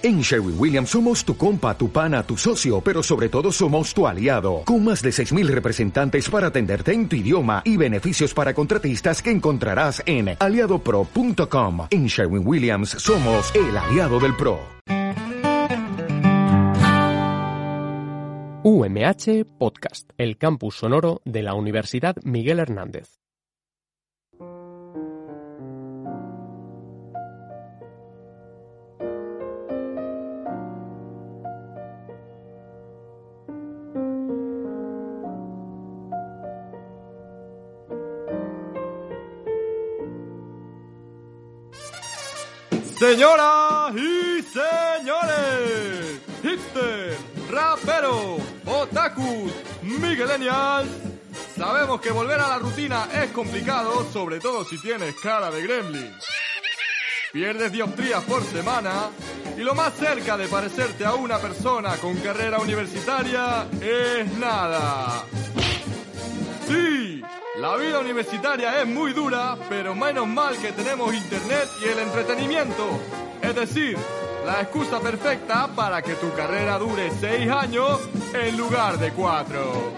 En Sherwin Williams somos tu compa, tu pana, tu socio, pero sobre todo somos tu aliado, con más de 6.000 representantes para atenderte en tu idioma y beneficios para contratistas que encontrarás en aliadopro.com. En Sherwin Williams somos el aliado del PRO. UMH Podcast, el campus sonoro de la Universidad Miguel Hernández. Señoras y señores, hipster, rapero, otakus, miguelenials, sabemos que volver a la rutina es complicado, sobre todo si tienes cara de gremlin. Pierdes dioptrías por semana y lo más cerca de parecerte a una persona con carrera universitaria es nada. Sí, la vida universitaria es muy dura, pero menos mal que tenemos internet y el entretenimiento. Es decir, la excusa perfecta para que tu carrera dure seis años en lugar de cuatro.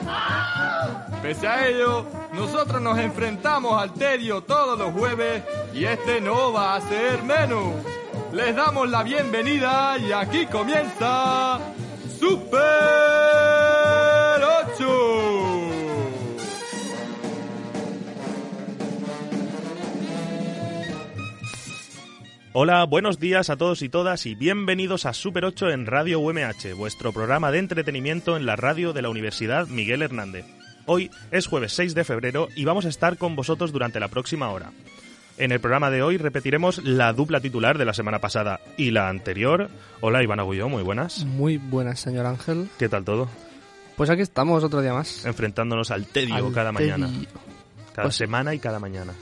Pese a ello, nosotros nos enfrentamos al tedio todos los jueves y este no va a ser menos. Les damos la bienvenida y aquí comienza Super Hola, buenos días a todos y todas y bienvenidos a Super 8 en Radio UMH, vuestro programa de entretenimiento en la radio de la Universidad Miguel Hernández. Hoy es jueves 6 de febrero y vamos a estar con vosotros durante la próxima hora. En el programa de hoy repetiremos la dupla titular de la semana pasada y la anterior. Hola Iván Agulló, muy buenas. Muy buenas, señor Ángel. ¿Qué tal todo? Pues aquí estamos otro día más. Enfrentándonos al tedio Al cada mañana. Cada Pues- semana y cada mañana.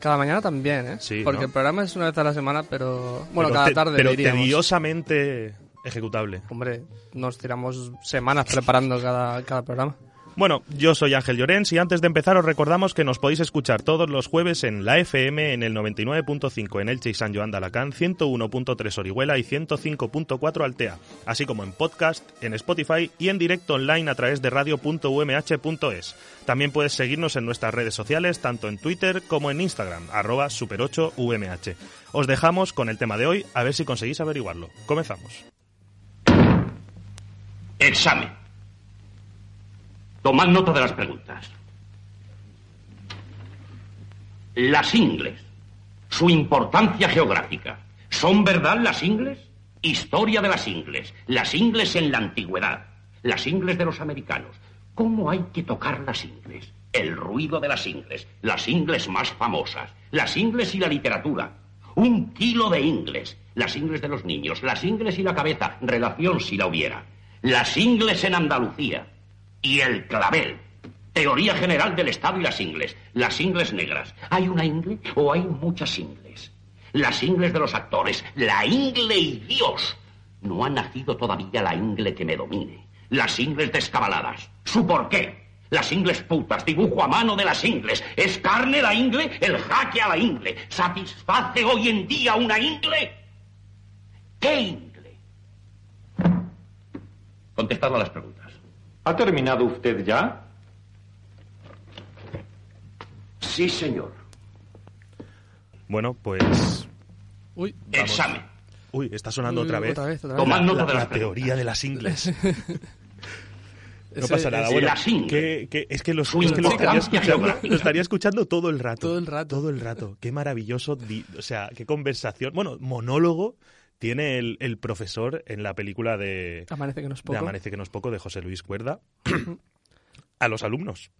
Cada mañana también, ¿eh? Sí, Porque ¿no? el programa es una vez a la semana, pero... Bueno, Pero cada te- tarde Pero diríamos. tediosamente ejecutable. Hombre, nos tiramos semanas preparando cada, cada programa. Bueno, yo soy Ángel Llorens y antes de empezar os recordamos que nos podéis escuchar todos los jueves en la FM en el 99.5 en Elche y San Joan de Alacant, 101.3 Orihuela y 105.4 Altea, así como en podcast, en Spotify y en directo online a través de radio.umh.es. También puedes seguirnos en nuestras redes sociales, tanto en Twitter como en Instagram, arroba super8umh. Os dejamos con el tema de hoy, a ver si conseguís averiguarlo. Comenzamos. Examen. Tomad nota de las preguntas. Las ingles. Su importancia geográfica. ¿Son verdad las ingles? Historia de las ingles. Las ingles en la antigüedad. Las ingles de los americanos. ¿Cómo hay que tocar las ingles? El ruido de las ingles. Las ingles más famosas. Las ingles y la literatura. Un kilo de ingles. Las ingles de los niños. Las ingles y la cabeza. Relación si la hubiera. Las ingles en Andalucía. Y el clavel. Teoría general del Estado y las ingles. Las ingles negras. ¿Hay una ingle o hay muchas ingles? Las ingles de los actores. La ingle y Dios. No ha nacido todavía la ingle que me domine. Las ingles descabaladas. ¿Su por qué? Las ingles putas, dibujo a mano de las ingles. ¿Es carne la ingle? El jaque a la ingle. ¿Satisface hoy en día una ingle? ¿Qué ingle? Contestad a las preguntas. ¿Ha terminado usted ya? Sí, señor. Bueno, pues... Uy, Examen. Uy, está sonando Uy, otra vez. otra vez, otra vez. Tomad nota la- de la teoría de las ingles. No pasa nada. Bueno, las ingles. que, que- es que, lo, Su es que lo estaría escuchando, lo estaría escuchando todo el rato. Todo el rato. Todo el rato. Qué maravilloso. di- o sea, qué conversación. Bueno, monólogo tiene el, el profesor en la película de, Amanece que no es de poco. Amanece que no es poco de José Luis Cuerda a los alumnos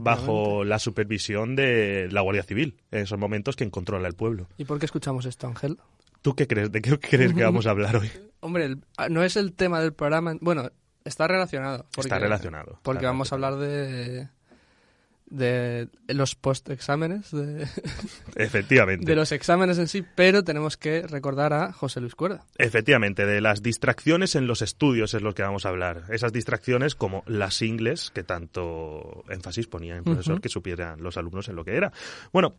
bajo la supervisión de la Guardia Civil en esos momentos que controla el pueblo. ¿Y por qué escuchamos esto, Ángel? ¿Tú qué crees? ¿De qué crees que vamos a hablar hoy? Hombre, el- ah, no es el tema del programa... Bueno, está relacionado. porque- Está relacionado. Porque está vamos a hablar de... de los post-exámenes, de, Efectivamente. de los exámenes en sí, pero tenemos que recordar a José Luis Cuerda. Efectivamente, de las distracciones en los estudios es lo que vamos a hablar. Esas distracciones como las ingles, que tanto énfasis ponía el profesor que supieran los alumnos en lo que era. Bueno,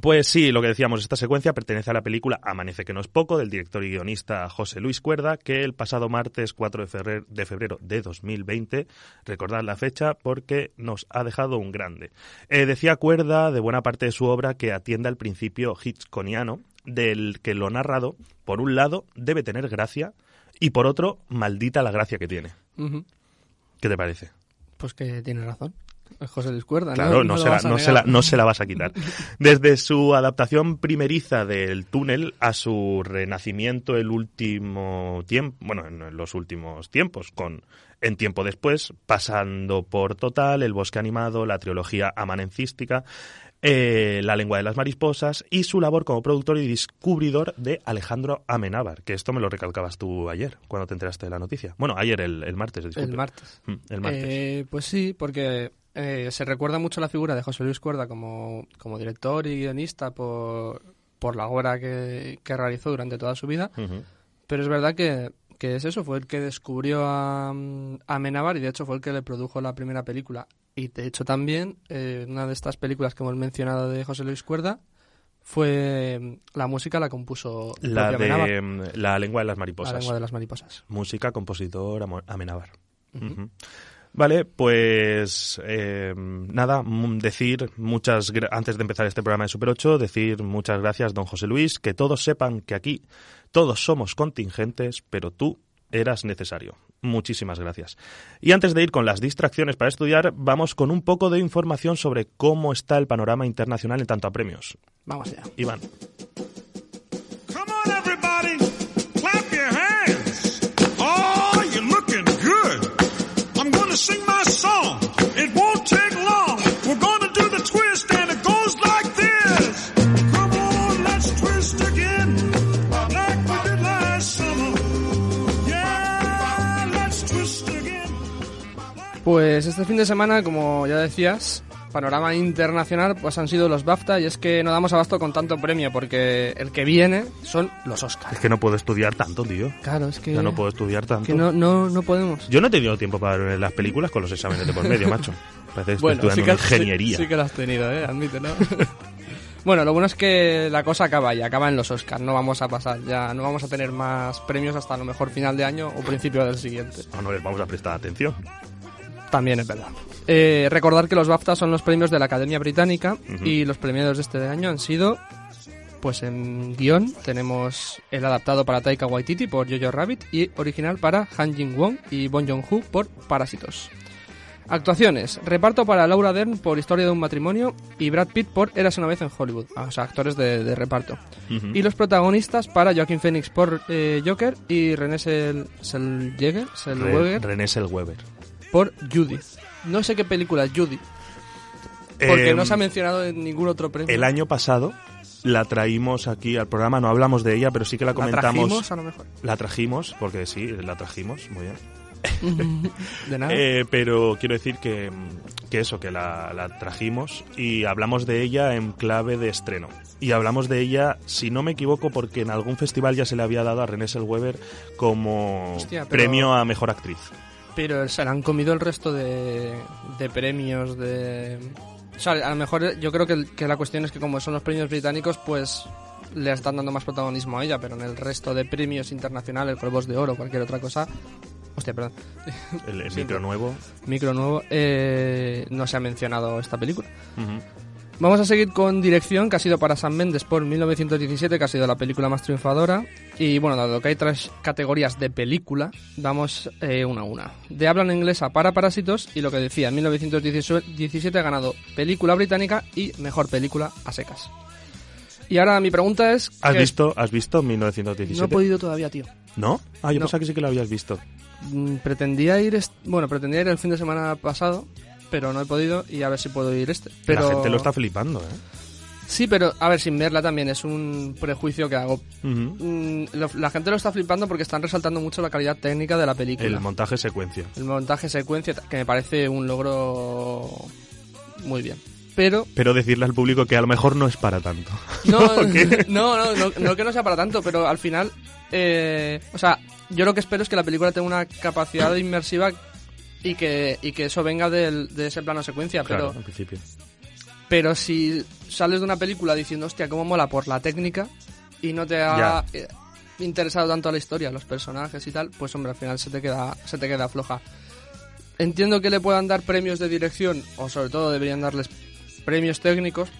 Pues sí, lo que decíamos, esta secuencia pertenece a la película Amanece que no es poco, del director y guionista José Luis Cuerda, que el pasado martes 4 de febrero de, febrero de 2020, recordad la fecha porque nos ha dejado un grande. Eh, decía Cuerda de buena parte de su obra que atiende al principio hitchconiano, del que lo narrado, por un lado, debe tener gracia y por otro, maldita la gracia que tiene. ¿Qué te parece? Pues que tiene razón. José Luis Cuerda, Claro, no, se, la, vas a no, se la, no se la vas a quitar. Desde su adaptación primeriza del túnel a su renacimiento el último tiempo, bueno, en los últimos tiempos, con En tiempo después, pasando por Total, El bosque animado, la trilogía amanencística, eh, La lengua de las mariposas y su labor como productor y descubridor de Alejandro Amenábar, que esto me lo recalcabas tú ayer, cuando te enteraste de la noticia. Bueno, ayer, el, el martes, disculpe. El martes. Mm, El martes. Eh, pues sí, porque eh, se recuerda mucho la figura de José Luis Cuerda como, como director y guionista por, por la obra que, que realizó durante toda su vida, pero es verdad que, que es eso, fue el que descubrió a, a Amenábar y de hecho fue el que le produjo la primera película. Y de hecho también, eh, una de estas películas que hemos mencionado de José Luis Cuerda fue la música la compuso La Amenábar, de La lengua de las La mariposas. lengua de las mariposas. Música, compositor, Amenábar. Vale, pues eh, nada, mm, decir muchas, antes de empezar este programa de Super 8, decir muchas gracias, don José Luis, que todos sepan que aquí todos somos contingentes, pero tú eras necesario. Muchísimas gracias. Y antes de ir con las distracciones para estudiar, vamos con un poco de información sobre cómo está el panorama internacional en tanto a premios. Vamos allá. Iván. Sing my song. It won't take long. We're gonna do the twist, and it goes like this. Come on, let's twist again. Pues este fin de semana, como ya decías, panorama internacional, pues han sido los BAFTA y es que no damos abasto con tanto premio porque el que viene son los Oscars. Es que no puedo estudiar tanto, tío. Claro, es que, Ya no puedo estudiar tanto. que no, no, no podemos. Yo no he tenido tiempo para ver las películas con los exámenes de por medio, macho. Parece que estoy Bueno, sí estudiando que, ingeniería. sí, sí que lo has tenido, ¿eh? Admítelo. bueno, lo bueno es que la cosa acaba y acaba en los Oscars. No vamos a pasar ya, no vamos a tener más premios hasta a lo mejor final de año o principio del siguiente. No, no les vamos a prestar atención. También es verdad. Eh, recordar que los BAFTA son los premios de la Academia Británica y los premiados de este año han sido, pues en guion tenemos el adaptado para Taika Waititi por Jojo Rabbit y original para Han Jin-won y Bon Joon-ho por Parásitos. Actuaciones. Reparto para Laura Dern por Historia de un matrimonio y Brad Pitt por Eras una vez en Hollywood. Ah, O sea, actores de, de reparto. Y los protagonistas para Joaquin Phoenix por eh, Joker y René Sel- Selweger Re- René Selweber. por Judy. No sé qué película es Judy, porque Eh, no se ha mencionado en ningún otro premio. El año pasado la traímos aquí al programa, no hablamos de ella, pero sí que la ¿La comentamos. trajimos a lo mejor? La trajimos, porque sí, la trajimos, muy bien. De nada. Eh, pero quiero decir que, que eso, que la, la trajimos y hablamos de ella en clave de estreno. Y hablamos de ella, si no me equivoco, porque en algún festival ya se le había dado a René Selweber como Hostia, pero- premio a mejor actriz. Pero se le han comido el resto de, de premios de... O sea, a lo mejor yo creo que, que la cuestión es que como son los premios británicos, pues le están dando más protagonismo a ella, pero en el resto de premios internacionales, Globos de Oro, cualquier otra cosa... Hostia, perdón. El, el micro nuevo. Micro nuevo. eh, no se ha mencionado esta película. Ujú. Vamos a seguir con dirección, que ha sido para Sam Mendes por 1917, que ha sido la película más triunfadora. Y bueno, dado que hay tres categorías de película, vamos eh, una a una. De habla en inglesa para Parásitos, y lo que decía, en 1917 ha ganado película británica y mejor película a secas. Y ahora mi pregunta es... ¿Has ¿qué- visto, ¿Has visto 1917? No he podido todavía, tío. ¿No? Ah, yo No. pensaba que sí que lo habías visto. Mm, Pretendía ir, bueno, pretendía ir el fin de semana pasado, pero no he podido y a ver si puedo ir este. Pero... La gente lo está flipando, ¿eh? Sí, pero a ver, sin verla también es un prejuicio que hago. Mm, lo- la gente lo está flipando porque están resaltando mucho la calidad técnica de la película. El montaje secuencia. El montaje secuencia, que me parece un logro muy bien. Pero Pero decirle al público que a lo mejor no es para tanto. no, no, no, no que no sea para tanto, pero al final, eh, o sea, yo lo que espero es que la película tenga una capacidad inmersiva y que, y que eso venga del- de ese plano secuencia, Claro, pero en principio. Pero si sales de una película diciendo, hostia, cómo mola por la técnica y no te ha eh, interesado tanto la historia, los personajes y tal, pues hombre, al final se te queda, se te queda floja. Entiendo que le puedan dar premios de dirección, o sobre todo deberían darles premios técnicos.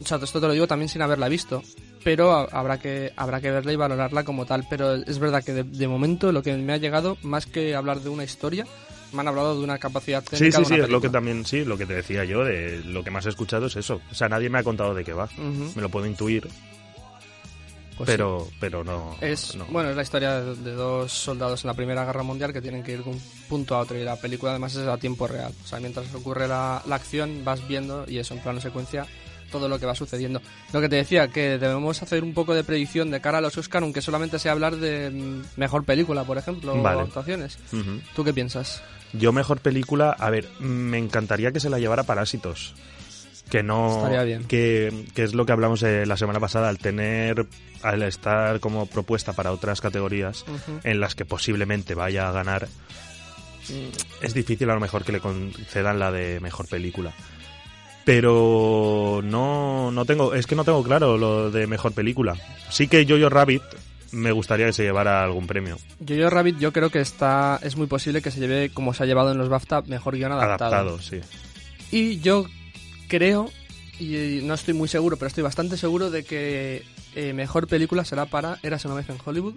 O sea, esto te lo digo también sin haberla visto. Pero ha- habrá que, habrá que verla y valorarla como tal. Pero es verdad que de, de momento lo que me ha llegado, más que hablar de una historia, me han hablado de una capacidad Sí, técnica sí, de sí, una es lo que también, sí, lo que te decía yo, de lo que más he escuchado es eso. O sea, nadie me ha contado de qué va. Me lo puedo intuir, Pues pero, pero no. Es, no. bueno, es la historia de, de dos soldados en la Primera Guerra Mundial que tienen que ir de un punto a otro y la película además es a tiempo real. O sea, mientras ocurre la, la acción vas viendo y eso en plano secuencia todo lo que va sucediendo. Lo que te decía, que debemos hacer un poco de predicción de cara a los Oscar, aunque solamente sea hablar de mm, mejor película, por ejemplo, Vale. o actuaciones. Ujú. ¿Tú qué piensas? Yo mejor película, a ver, me encantaría que se la llevara Parásitos. Que no... Estaría bien. Que, que es lo que hablamos eh, la semana pasada, al tener, al estar como propuesta para otras categorías en las que posiblemente vaya a ganar, mm, es difícil a lo mejor que le concedan la de mejor película. Pero no, no tengo, es que no tengo claro lo de mejor película. Sí que Jojo Rabbit me gustaría que se llevara algún premio. Jojo Rabbit yo creo que está es muy posible que se lleve, como se ha llevado en los BAFTA, mejor guion adaptado. Adaptado, sí. Y yo creo, y no estoy muy seguro, pero estoy bastante seguro de que eh, mejor película será para Eras una vez en Hollywood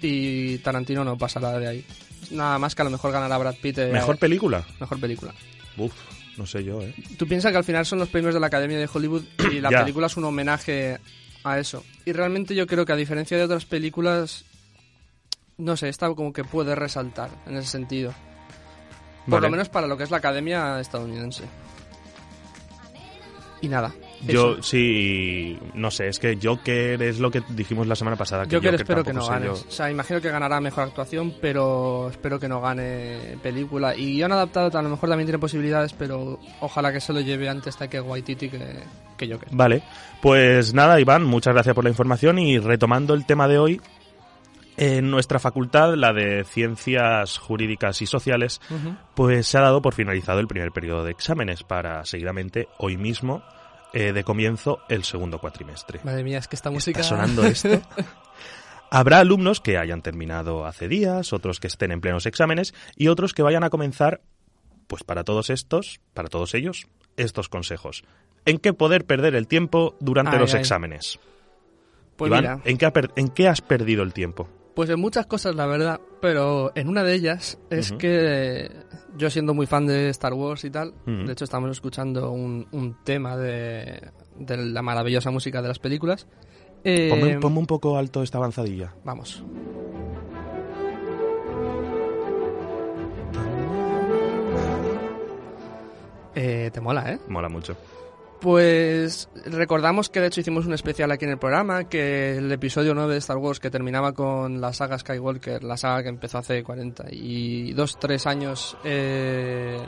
y Tarantino no pasará de ahí. Nada más que a lo mejor ganará Brad Pitt. eh, ¿Mejor película? mejor película. Uf, no sé yo, ¿eh? Tú piensas que al final son los premios de la Academia de Hollywood y la Ya. película es un homenaje a eso. Y realmente yo creo que a diferencia de otras películas, no sé, esta como que puede resaltar en ese sentido. Por Vale. lo menos para lo que es la Academia estadounidense. Y nada. Yo sí, no sé, es que Joker es lo que dijimos la semana pasada. Que Joker, Joker espero que no gane. yo. O sea, imagino que ganará mejor actuación, pero espero que no gane película. Y guion adaptado a lo mejor también tiene posibilidades, pero ojalá que se lo lleve antes de que Waititi que, que Joker. Vale, pues nada, Iván, muchas gracias por la información y retomando el tema de hoy, en nuestra facultad, la de Ciencias Jurídicas y Sociales, pues se ha dado por finalizado el primer periodo de exámenes para seguidamente hoy mismo eh, de comienzo el segundo cuatrimestre. Madre mía, es que esta música... ¿Está sonando esto? Habrá alumnos que hayan terminado hace días, otros que estén en plenos exámenes y otros que vayan a comenzar, pues para todos estos, para todos ellos, estos consejos. ¿En qué poder perder el tiempo durante Ay, los ay. exámenes? Pues Iván, mira, ¿en qué, ha per- ¿en qué has perdido el tiempo? Pues en muchas cosas la verdad, pero en una de ellas es que yo siendo muy fan de Star Wars y tal, de hecho estamos escuchando un, un tema de, de la maravillosa música de las películas. eh, Ponme, ponme un poco alto esta avanzadilla. Vamos. Eh, te mola, ¿eh? Mola mucho. Pues recordamos que de hecho hicimos un especial aquí en el programa, que el episodio 9 de Star Wars que terminaba con la saga Skywalker, la saga que empezó hace 42, 3 años, eh,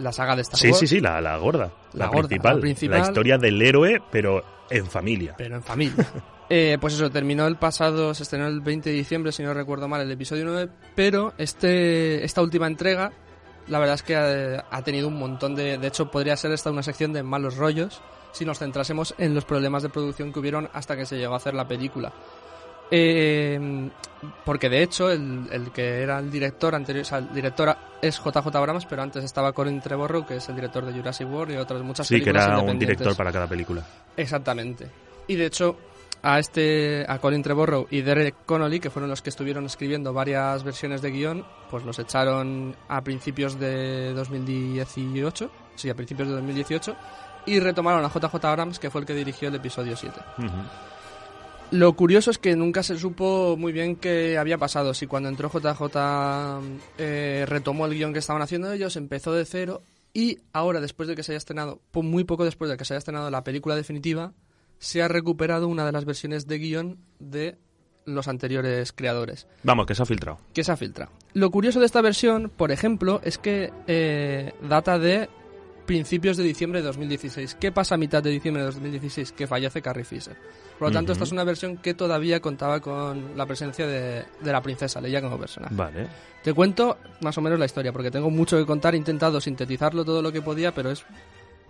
la saga de Star Sí, Wars. sí, sí, la, la gorda. La La, gorda, principal, la principal. La historia del héroe, pero en familia. pero en familia. Eh, pues eso, terminó el pasado, se estrenó el 20 de diciembre, si no recuerdo mal, el episodio 9, pero este, esta última entrega, la verdad es que ha, ha tenido un montón de... De hecho, podría ser esta una sección de malos rollos si nos centrásemos en los problemas de producción que hubieron hasta que se llegó a hacer la película. Eh, porque de hecho, el, el que era el director anterior, o sea, el director es JJ Abrams, pero antes estaba Colin Trevorrow, que es el director de Jurassic World y otras muchas Sí, que películas era un director para cada película. Exactamente. Y de hecho, a este, a Colin Trevorrow y Derek Connolly, que fueron los que estuvieron escribiendo varias versiones de guion, pues los echaron a principios de 2018, sí, a principios de 2018, y retomaron a JJ Abrams, que fue el que dirigió el episodio 7. Ujú. Lo curioso es que nunca se supo muy bien qué había pasado. Si cuando entró JJ eh, retomó el guion que estaban haciendo ellos, empezó de cero y ahora, después de que se haya estrenado, po- muy poco después de que se haya estrenado la película definitiva, se ha recuperado una de las versiones de guion de los anteriores creadores Vamos, que se ha filtrado. que se ha filtrado. Lo curioso de esta versión, por ejemplo, es que eh, data de principios de diciembre de 2016. ¿Qué pasa a mitad de diciembre de 2016? Que fallece Carrie Fisher. Por lo tanto, esta es una versión que todavía contaba con la presencia de, de la princesa Leia como personaje. Vale. Te cuento más o menos la historia, porque tengo mucho que contar. He intentado sintetizarlo todo lo que podía, pero es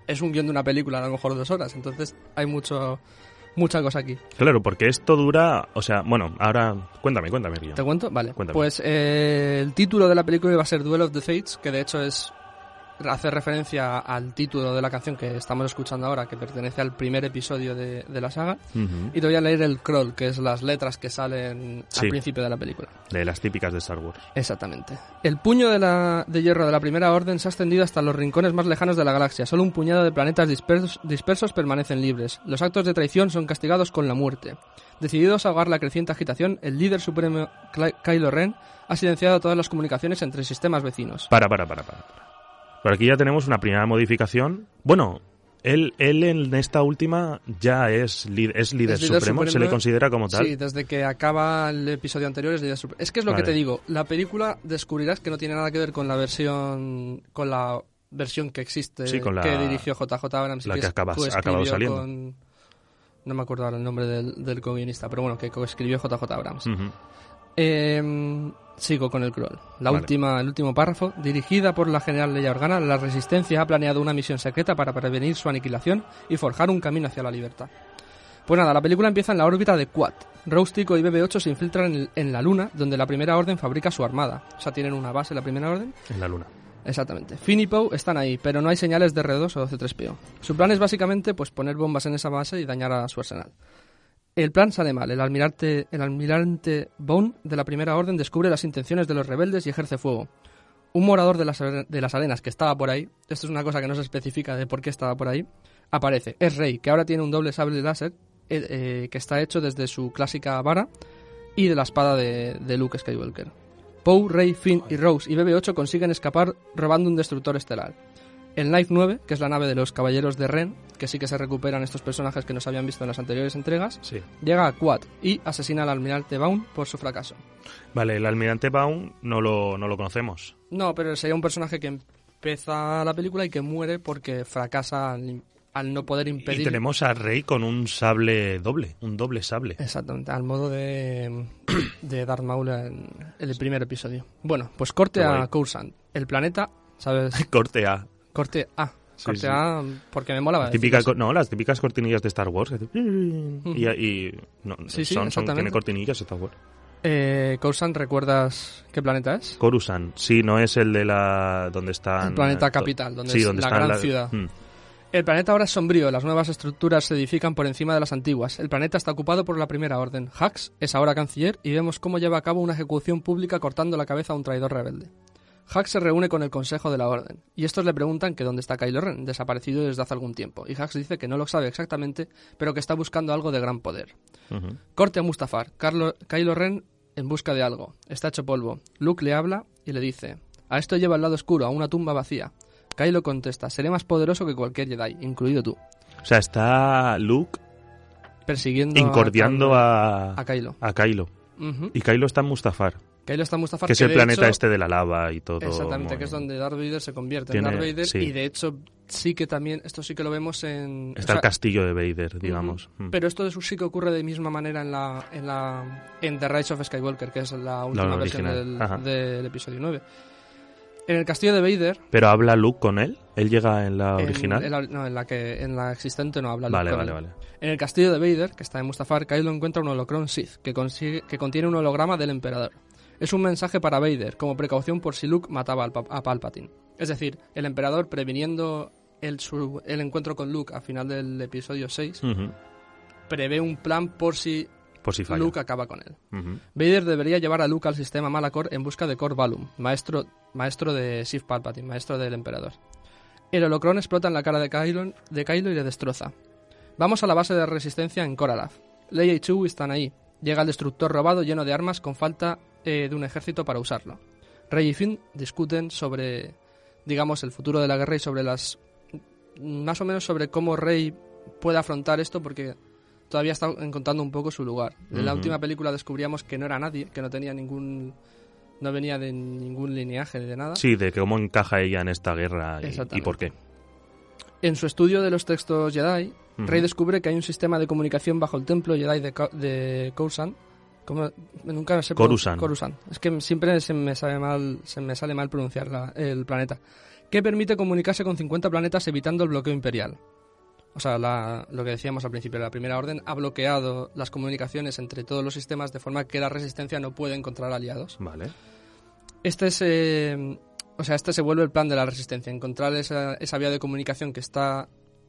es un guion de una película a lo mejor dos horas, entonces hay mucho mucha cosa aquí. Claro, porque esto dura, o sea, bueno, ahora cuéntame, cuéntame, Río. ¿Te cuento? Vale. Cuéntame. Pues eh, el título de la película iba a ser Duel of the Fates, que de hecho es hace referencia al título de la canción que estamos escuchando ahora, que pertenece al primer episodio de, de la saga. Y te voy a leer el crawl, que es las letras que salen Sí. al principio de la película. De las típicas de Star Wars. Exactamente. El puño de, la, de hierro de la Primera Orden se ha extendido hasta los rincones más lejanos de la galaxia. Solo un puñado de planetas dispersos, dispersos permanecen libres. Los actos de traición son castigados con la muerte. Decididos a ahogar la creciente agitación, el líder supremo Kylo Ren ha silenciado todas las comunicaciones entre sistemas vecinos. Para, para, para, para. Por aquí ya tenemos una primera modificación. Bueno, él, él en esta última ya es, li- es líder, Es líder supremo, se supremo. le considera como tal. Sí, desde que acaba el episodio anterior es líder supremo. Es que es lo Vale. que te digo. La película descubrirás que no tiene nada que ver con la versión con la versión que existe Sí, con la- que dirigió JJ Abrams y la que acabas- coescribió ha acabado saliendo. con- no me acuerdo ahora el nombre del, del co-guionista, pero bueno, que coescribió JJ Abrams. Eh, sigo con el crawl. La Vale. última, el último párrafo. Dirigida por la general Leia Organa, la Resistencia ha planeado una misión secreta para prevenir su aniquilación y forjar un camino hacia la libertad. Pues nada, la película empieza en la órbita de Quad. Rose Tico y BB-8 se infiltran en, en la Luna, donde la Primera Orden fabrica su armada. O sea, tienen una base la Primera Orden. En la luna. Exactamente. Finn y Poe están ahí, pero no hay señales de R2 o C3PO. Su plan es básicamente pues poner bombas en esa base y dañar a su arsenal. El plan sale mal. El almirante, el almirante Bone de la Primera Orden descubre las intenciones de los rebeldes y ejerce fuego. Un morador de las, de las arenas que estaba por ahí, esto es una cosa que no se especifica de por qué estaba por ahí, aparece. Es Rey, que ahora tiene un doble sable láser eh, eh, que está hecho desde su clásica vara y de la espada de, de Luke Skywalker. Poe, Rey, Finn y Rose y BB-8 consiguen escapar robando un destructor estelar. El Knife 9, que es la nave de los Caballeros de Ren, que sí que se recuperan estos personajes que nos habían visto en las anteriores entregas, Sí. llega a Quad y asesina al almirante Baun por su fracaso. Vale, el almirante Baum no lo, no lo conocemos. No, pero sería un personaje que empieza la película y que muere porque fracasa al, al no poder impedir... Y tenemos a Rey con un sable doble, un doble sable. Exactamente, al modo de, de Darth Maul en el primer episodio. Bueno, pues corte a. Coruscant. El planeta, ¿sabes? Corte A. Corte A. Sí, Corte sí. A porque me molaba. Típica, no, las típicas cortinillas de Star Wars. Y, y no, Sí, sí, son, tiene cortinillas Star Wars. Eh, Coruscant, ¿recuerdas qué planeta es? Coruscant, sí, no es el de la donde están El planeta eh, capital, donde sí, es donde la gran ciudad. Mm. El planeta ahora es sombrío, las nuevas estructuras se edifican por encima de las antiguas. El planeta está ocupado por la primera orden. Hux es ahora canciller y vemos cómo lleva a cabo una ejecución pública cortando la cabeza a un traidor rebelde. Hux se reúne con el Consejo de la Orden, y estos le preguntan que dónde está Kylo Ren, desaparecido desde hace algún tiempo, y Hux dice que no lo sabe exactamente, pero que está buscando algo de gran poder. Corte a Mustafar, Carlo- Kylo Ren en busca de algo, está hecho polvo. Luke le habla y le dice, a esto lleva al lado oscuro, a una tumba vacía. Kylo contesta, seré más poderoso que cualquier Jedi, incluido tú, O sea, está Luke persiguiendo incordiando a, a, a Kylo. a Kylo. Y Kylo está en Mustafar, Kylo está en Mustafar, que es el planeta hecho- este de la lava y todo. Exactamente, muy- que es donde Darth Vader se convierte Tiene- en Darth Vader sí. y de hecho sí que también, esto sí que lo vemos en... o Está sea, el castillo de Vader, digamos. Ujú. Mm. Pero esto es- sí que ocurre de misma manera en la en la en The Rise of Skywalker, que es la última versión del, episodio 9. En el castillo de Vader, Pero habla Luke con él. Él llega en la en- original. en la- no, en la que en la existente no habla Luke Vale, con vale, él. vale. En el castillo de Vader, que está en Mustafar, Kylo encuentra un holocron Sith que, consigue, que contiene un holograma del emperador. Es un mensaje para Vader, como precaución por si Luke mataba al a Palpatine. Es decir, el emperador previniendo el, su- el encuentro con Luke a final del episodio 6, Ujú. prevé un plan por si Por si falla. Luke acaba con él. Vader debería llevar a Luke al sistema Malachor en busca de Cor Balum, maestro, maestro de Sith Palpatine, maestro del emperador. El holocrón explota en la cara de Kylo, de Kylo y le destroza. Vamos a la base de resistencia en Koralaf. Leia y Chewie están ahí. Llega el destructor robado lleno de armas con falta eh, de un ejército para usarlo. Rey y Finn discuten sobre, digamos, el futuro de la guerra y sobre las... más o menos sobre cómo Rey puede afrontar esto porque todavía está encontrando un poco su lugar. En la última película descubríamos que no era nadie, que no tenía ningún... no venía de ningún lineaje de nada. Sí, de cómo encaja ella en esta guerra y, por qué. En su estudio de los textos Jedi. Rey descubre que hay un sistema de comunicación bajo el templo Jedi de, de. ¿Cómo? Nunca sé Coruscant. Coruscant. Es que siempre se me sale mal, se me sale mal pronunciar la- el planeta. que permite comunicarse con 50 planetas evitando el bloqueo imperial. O sea, la- lo que decíamos al principio, la Primera Orden ha bloqueado las comunicaciones entre todos los sistemas de forma que la Resistencia no puede encontrar aliados. Vale. Este es, eh, o sea, este se vuelve el plan de la Resistencia, encontrar esa, esa vía de comunicación que está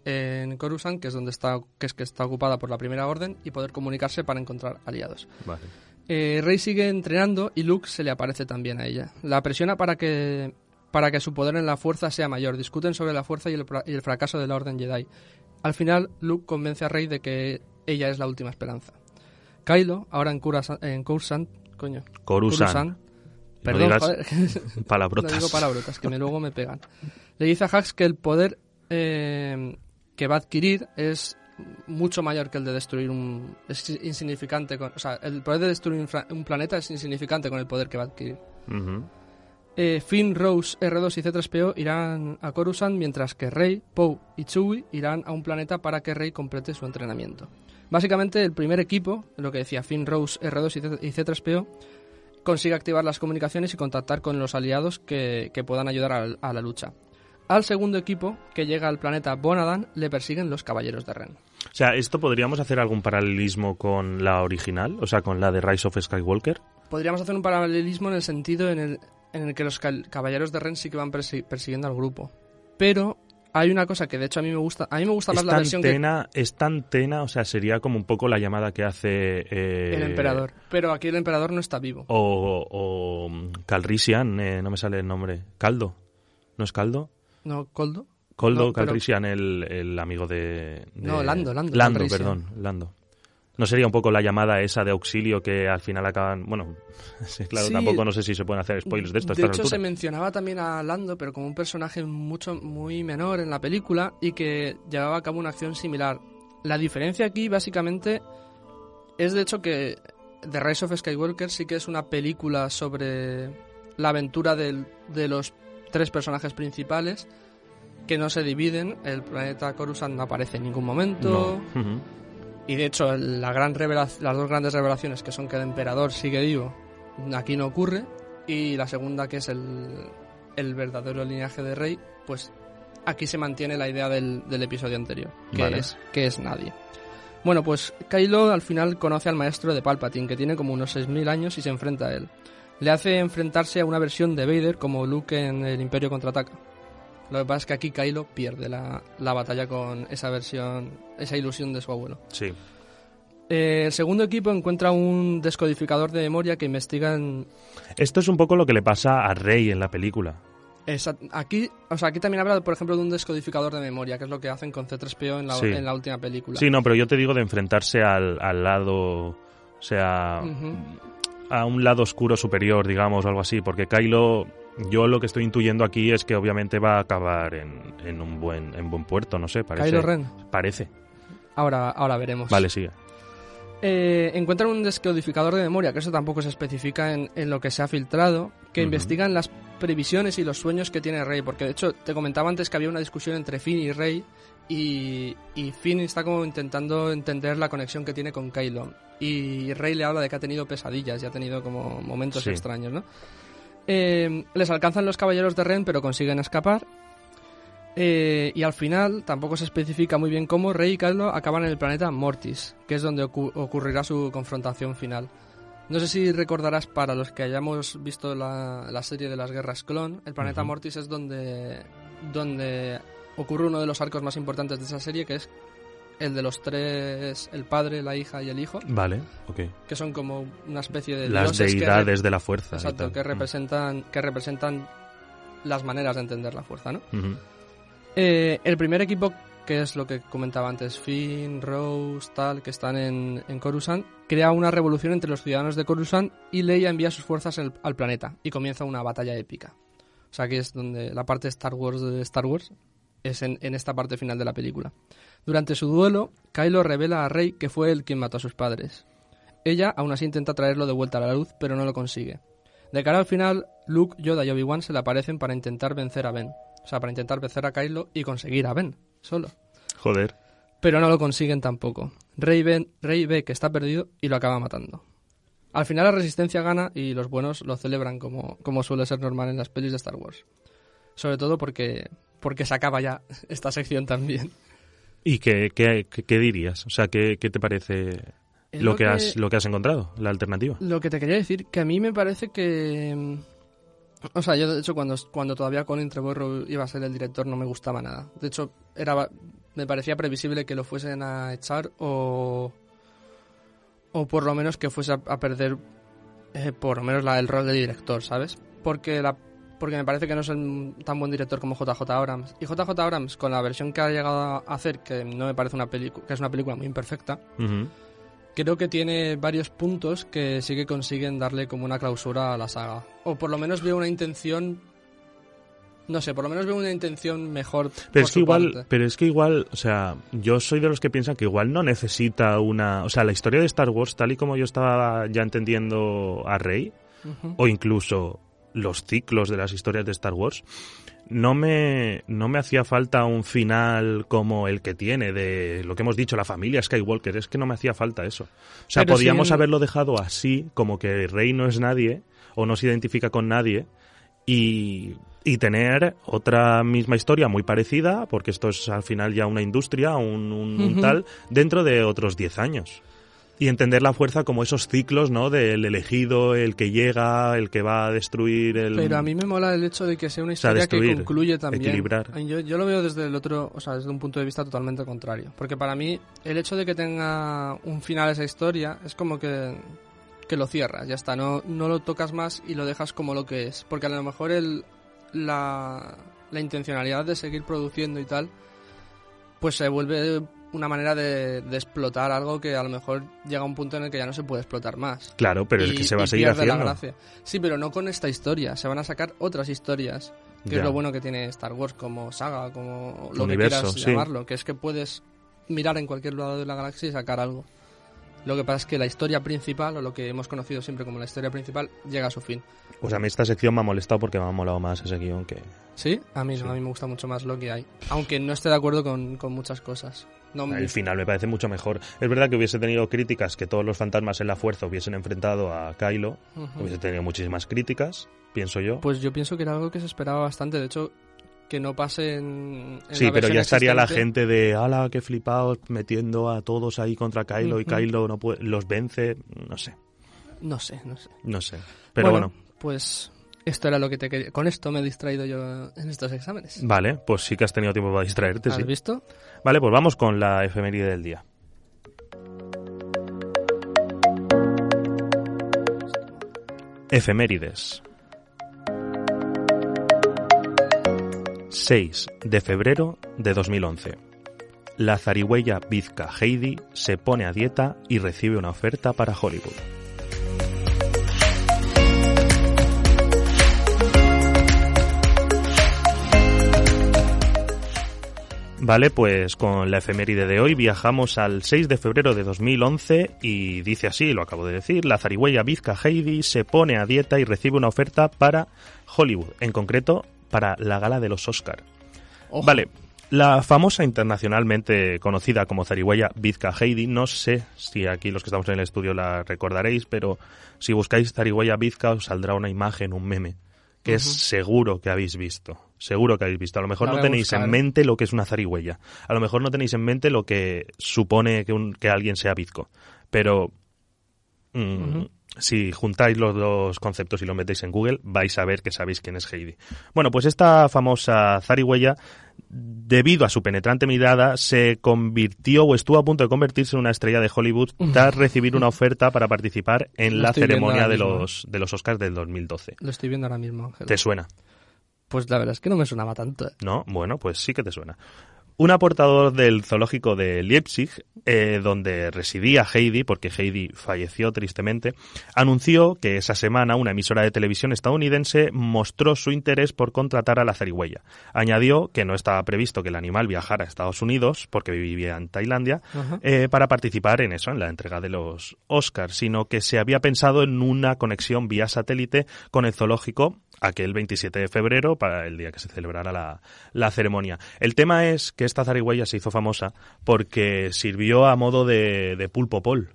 en Coruscant, que es donde está, que es que está ocupada por la Primera Orden, y poder comunicarse para encontrar aliados. Vale. Eh, Rey sigue entrenando y Luke se le aparece también a ella. La presiona para que, para que su poder en la fuerza sea mayor. Discuten sobre la fuerza y el, fra- y el fracaso de la Orden Jedi. Al final, Luke convence a Rey de que ella es la última esperanza. Kylo, ahora en, Curasan- en Coruscant, coño, Coruscant. Coruscant, Perdón, digas joder. palabrotas. No digo palabrotas, que me, luego me pegan. Le dice a Hax que el poder eh, que va a adquirir es mucho mayor que el de destruir un... Es insignificante. Con, o sea, el poder de destruir un, planeta es insignificante con el poder que va a adquirir. Eh, Finn, Rose, R2 y C3PO irán a Coruscant, mientras que Rey, Poe y Chewie irán a un planeta para que Rey complete su entrenamiento. Básicamente, el primer equipo, lo que decía Finn, Rose, R2 y C- y C3PO, consigue activar las comunicaciones y contactar con los aliados que, que puedan ayudar a, a la lucha. Al segundo equipo, que llega al planeta Bonadan, le persiguen los Caballeros de Ren. O sea, ¿esto podríamos hacer algún paralelismo con la original? O sea, con la de Rise of Skywalker. Podríamos hacer un paralelismo en el sentido en el, en el que los Caballeros de Ren sí que van persi- persiguiendo al grupo. Pero hay una cosa que de hecho a mí me gusta, a mí me gusta más Es la versión que tena, es tan tena, o sea, sería como un poco la llamada que hace... eh, el emperador. Pero aquí el emperador no está vivo. O, o mm, Calrissian, eh, no me sale el nombre. Caldo. ¿No es Caldo? ¿No, Coldo? Coldo No, pero- Calrissian, el, el amigo de, de- No, Lando, Lando Lando, Calrissian. perdón, Lando. ¿No sería un poco la llamada esa de auxilio que al final acaban... Bueno, sí, claro, Sí. tampoco no sé si se pueden hacer spoilers de esto De hecho, se mencionaba también a Lando, pero como un personaje mucho muy menor en la película y que llevaba a cabo una acción similar. La diferencia aquí, básicamente, es de hecho que The Rise of Skywalker sí que es una película sobre la aventura del- de los tres personajes principales que no se dividen. El planeta Coruscant no aparece en ningún momento. No. Y de hecho, la gran las dos grandes revelaciones que son que el emperador sigue vivo, aquí no ocurre. Y la segunda, que es el, el verdadero linaje de rey, pues aquí se mantiene la idea del, del episodio anterior, que, Vale. es, que es nadie. Bueno, pues Kylo al final conoce al maestro de Palpatine, que tiene como unos 6.000 años y se enfrenta a él. Le hace enfrentarse a una versión de Vader como Luke en el Imperio Contraataca. Lo que pasa es que aquí Kylo pierde la, la batalla con esa versión, esa ilusión de su abuelo. Sí. Eh, el segundo equipo encuentra un descodificador de memoria que investiga en... Esto es un poco lo que le pasa a Rey en la película. esa- aquí, o sea, aquí también habla, por ejemplo, de un descodificador de memoria, que es lo que hacen con C3PO en la, Sí. en la última película. Sí, no, pero yo te digo de enfrentarse al, al lado, o sea. A un lado oscuro superior, digamos, o algo así, porque Kylo, yo lo que estoy intuyendo aquí es que obviamente va a acabar en, en un buen en buen puerto, no sé, parece. Kylo Ren. Parece. Ahora, ahora veremos. Vale, sigue. Eh, encuentran un descodificador de memoria, que eso tampoco se especifica en, en lo que se ha filtrado, que investigan las previsiones y los sueños que tiene Rey, porque de hecho te comentaba antes que había una discusión entre Finn y Rey, y, y Finn está como intentando entender la conexión que tiene con Kylo, y Rey le habla de que ha tenido pesadillas y ha tenido como momentos Sí. extraños, ¿no? Eh, les alcanzan los caballeros de Ren, pero consiguen escapar. Eh, y al final, tampoco se especifica muy bien cómo Rey y Kylo acaban en el planeta Mortis, que es donde ocu- ocurrirá su confrontación final. No sé si recordarás, para los que hayamos visto la, la serie de las guerras clon, el planeta. Mortis es donde, donde ocurre uno de los arcos más importantes de esa serie, que es el de los tres, el padre, la hija y el hijo, Vale, ok. que son como una especie de Las deidades de la fuerza. Exacto, que Mm. representan, que representan las maneras de entender la fuerza, ¿no? Eh, el primer equipo, que es lo que comentaba antes, Finn, Rose, tal, que están en, en Coruscant, crea una revolución entre los ciudadanos de Coruscant y Leia envía sus fuerzas al, al planeta y comienza una batalla épica. O sea, que es donde la parte Star Wars de Star Wars es en, en esta parte final de la película. Durante su duelo, Kylo revela a Rey que fue él quien mató a sus padres. Ella aún así intenta traerlo de vuelta a la luz, pero no lo consigue. De cara al final, Luke, Yoda y Obi-Wan se le aparecen para intentar vencer a Ben. O sea, para intentar vencer a Kylo y conseguir a Ben, solo. Joder. Pero no lo consiguen tampoco. Rey, Ben- Rey ve que está perdido y lo acaba matando. Al final la resistencia gana y los buenos lo celebran como, como suele ser normal en las pelis de Star Wars. Sobre todo porque, porque se acaba ya esta sección también. ¿Y qué, qué, qué- dirías? O sea, ¿qué, qué te parece lo, lo que, que- has, lo que has encontrado, la alternativa? Lo que te quería decir, que a mí me parece que... mm, O sea, yo de hecho cuando, cuando todavía Colin Trevorrow iba a ser el director no me gustaba nada. De hecho, era me parecía previsible que lo fuesen a echar o... O por lo menos que fuese a, a perder eh, por lo menos la, el rol de director, ¿sabes? Porque la porque me parece que no es el- tan buen director como JJ Abrams. Y JJ Abrams, con la versión que ha llegado a hacer, que no me parece una película, que es una película muy imperfecta. Creo que tiene varios puntos que sí que consiguen darle como una clausura a la saga. O por lo menos veo una intención. No sé, por lo menos veo una intención mejor. Pero es que igual, parte. pero es que igual, o sea, yo soy de los que piensan que igual no necesita una, o sea, la historia de Star Wars tal y como yo estaba ya entendiendo a Rey o incluso los ciclos de las historias de Star Wars, no me no me hacía falta un final como el que tiene de lo que hemos dicho la familia Skywalker, es que no me hacía falta eso. O sea, Pero podíamos en- haberlo dejado así, como que Rey no es nadie o no se identifica con nadie y, y tener otra misma historia muy parecida, porque esto es al final ya una industria, un, un- un Ujú. tal, dentro de otros 10 años. Y entender la fuerza como esos ciclos, ¿no? Del elegido, el que llega, el que va a destruir, el... Pero a mí me mola el hecho de que sea una O sea, historia que concluye también. equilibrar. Yo, yo lo veo desde el otro, o sea, desde un punto de vista totalmente contrario. Porque para mí, el hecho de que tenga un final esa historia es como que, que lo cierras, ya está. No, no lo tocas más y lo dejas como lo que es. Porque a lo mejor el, la, la intencionalidad de seguir produciendo y tal, pues se vuelve una manera de, de explotar algo que a lo mejor llega a un punto en el que ya no se puede explotar más. Claro, pero es que se va a seguir la haciendo. Sí, pero no con esta historia. Se van a sacar otras historias. Que Ya. es lo bueno que tiene Star Wars como saga, como lo Universo, que quieras sí. llamarlo. Que es que puedes mirar en cualquier lado de la galaxia y sacar algo. Lo que pasa es que la historia principal, o lo que hemos conocido siempre como la historia principal, llega a su fin. Pues a mí esta sección me ha molestado porque me ha molado más ese guion que... ¿Sí? A mí no, a mí me gusta mucho más lo que hay. Aunque no esté de acuerdo con, con muchas cosas. No, El final me parece mucho mejor. Es verdad que hubiese tenido críticas que todos los fantasmas en la fuerza hubiesen enfrentado a Kylo. Hubiese tenido muchísimas críticas, pienso yo. Pues yo pienso que era algo que se esperaba bastante. De hecho, que no pase en. sí, la pero ya estaría la gente de, ala, qué flipado, metiendo a todos ahí contra Kylo y. Kylo no puede, los vence. No sé, No sé, no sé. no sé. Pero bueno, Pues esto era lo que te quería. Con esto me he distraído yo en estos exámenes. vale, pues sí que has tenido tiempo para distraerte, ¿Has sí. visto? Vale, pues vamos con la efeméride del día. Efemérides. 6 de febrero de 2011. La zarigüeya Vizca Heidi se pone a dieta y recibe una oferta para Hollywood. Vale, pues con la efeméride de hoy viajamos al 6 de febrero de 2011 y dice así, lo acabo de decir, la zarigüeya Vizca Heidi se pone a dieta y recibe una oferta para Hollywood, en concreto para la gala de los Oscar. Ojo. Vale, la famosa internacionalmente conocida como zarigüeya Vizca Heidi, no sé si aquí los que estamos en el estudio la recordaréis, pero si buscáis zarigüeya Vizca os saldrá una imagen, un meme, que es seguro que habéis visto. Seguro que habéis visto. A lo mejor La no tenéis en mente lo que es una zarigüeya. A lo mejor no tenéis en mente lo que supone que, un- que alguien sea bizco. Pero mm, si juntáis los dos conceptos y lo metéis en Google, vais a ver que sabéis quién es Heidi. Bueno, pues esta famosa zarigüeya, debido a su penetrante mirada, se convirtió o estuvo a punto de convertirse en una estrella de Hollywood tras recibir una oferta para participar en Lo la ceremonia de los, de los Oscars del 2012. Lo estoy viendo ahora mismo, Ángel. ¿Te suena? Pues la verdad es que no me sonaba tanto. ¿eh? ¿No? Bueno, pues sí que te suena. Un aportador del zoológico de Leipzig, eh, donde residía Heidi, porque Heidi falleció tristemente, anunció que esa semana una emisora de televisión estadounidense mostró su interés por contratar a la zarigüeya. Añadió que no estaba previsto que el animal viajara a Estados Unidos, porque vivía en Tailandia, eh, para participar en eso, en la entrega de los Oscars, sino que se había pensado en una conexión vía satélite con el zoológico aquel 27 de febrero para el día que se celebrara la, la ceremonia. El tema es que esta zarigüeya se hizo famosa porque sirvió a modo de, de pulpo pol.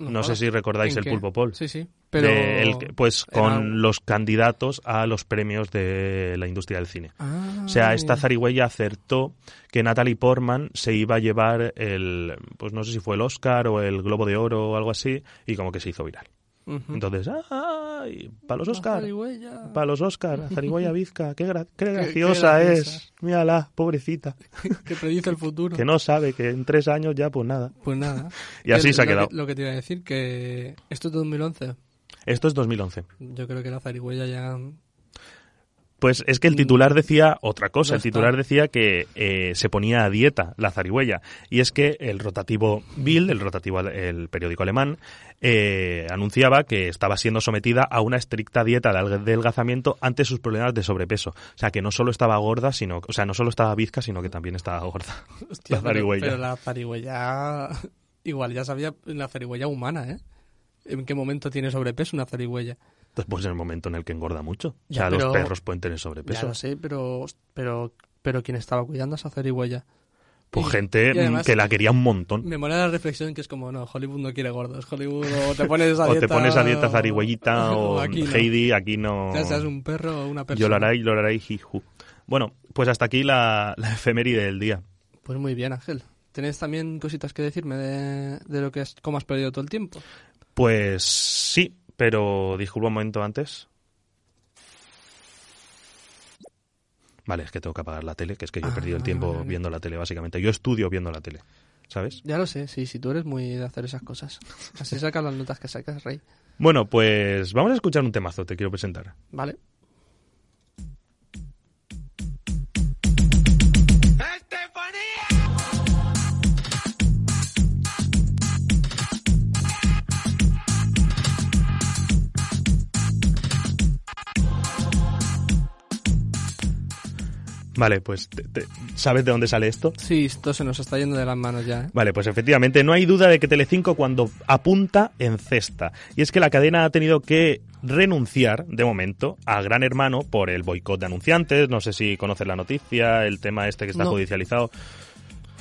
No, sé si recordáis ¿En el qué? Pulpo Paul. Sí, sí. Pero. El pues era con los candidatos a los premios de la industria del cine. Ah, O sea, esta zarigüeya acertó que Natalie Portman se iba a llevar el, pues no sé si fue el Oscar o el Globo de Oro o algo así, y como que se hizo viral. Ujú. Entonces, ¡ay! Para los Oscar. Para los Oscar, zarigüeya Vizca, qué, gra- qué qué graciosa es. Mírala, pobrecita. que predice el futuro. Que no sabe que en tres años ya, pues nada. Pues nada. Y así se ha lo que- quedado. lo que te iba a decir, que esto es de 2011. Esto es 2011. Yo creo que la zarigüeya ya... Pues es que el titular decía otra cosa. El titular decía que eh, se ponía a dieta la zarigüeya. Y es que el rotativo Bild, el rotativo, el periódico alemán, eh, anunciaba que estaba siendo sometida a una estricta dieta de adelgazamiento ante sus problemas de sobrepeso. O sea, que no solo estaba gorda, sino, o sea, no solo estaba bizca, sino que también estaba gorda. Hostia, la pero- zarigüeya. Pero, la zarigüeya... Igual ya sabía la zarigüeya humana, ¿eh? ¿En qué momento tiene sobrepeso una zarigüeya? Después en el momento en el que engorda mucho. O Ya, sea, pero- los perros pueden tener Ya sobrepeso. lo sé, pero... Pero, pero ¿quién estaba cuidando a esa zarigüeya? Pues Y- gente y además- que la quería un montón. Me mola la reflexión que es como, no, Hollywood no quiere gordos. Hollywood o te pones a O dieta... te pones a dieta o- zarigüeyita o aquí no. Heidi, aquí no... Ya seas un perro o una persona. Lloraray, lloraray, jiju. Bueno, pues hasta aquí la, la efeméride del día. Pues muy bien, Ángel. ¿Tienes también cositas que decirme de, de lo que es, cómo has perdido todo el tiempo? Pues sí, pero disculpa un momento antes. Vale, es que tengo que apagar la tele, que es que yo he Ah, perdido el vale, tiempo vale, viendo la tele, básicamente. Yo estudio viendo la tele, ¿sabes? Ya lo sé, sí, sí, tú eres muy de hacer esas cosas. Así sacas las notas que sacas, Rey. Bueno, pues vamos a escuchar un temazo, te quiero presentar. Vale. Vale, pues te- te- ¿sabes de dónde sale esto? Sí, esto se nos está yendo de las manos ya, ¿eh? Vale, pues efectivamente, no hay duda de que Telecinco cuando apunta en cesta. Y es que la cadena ha tenido que renunciar, de momento, a Gran Hermano por el boicot de anunciantes. No sé si conoces la noticia, el tema este que está No. judicializado.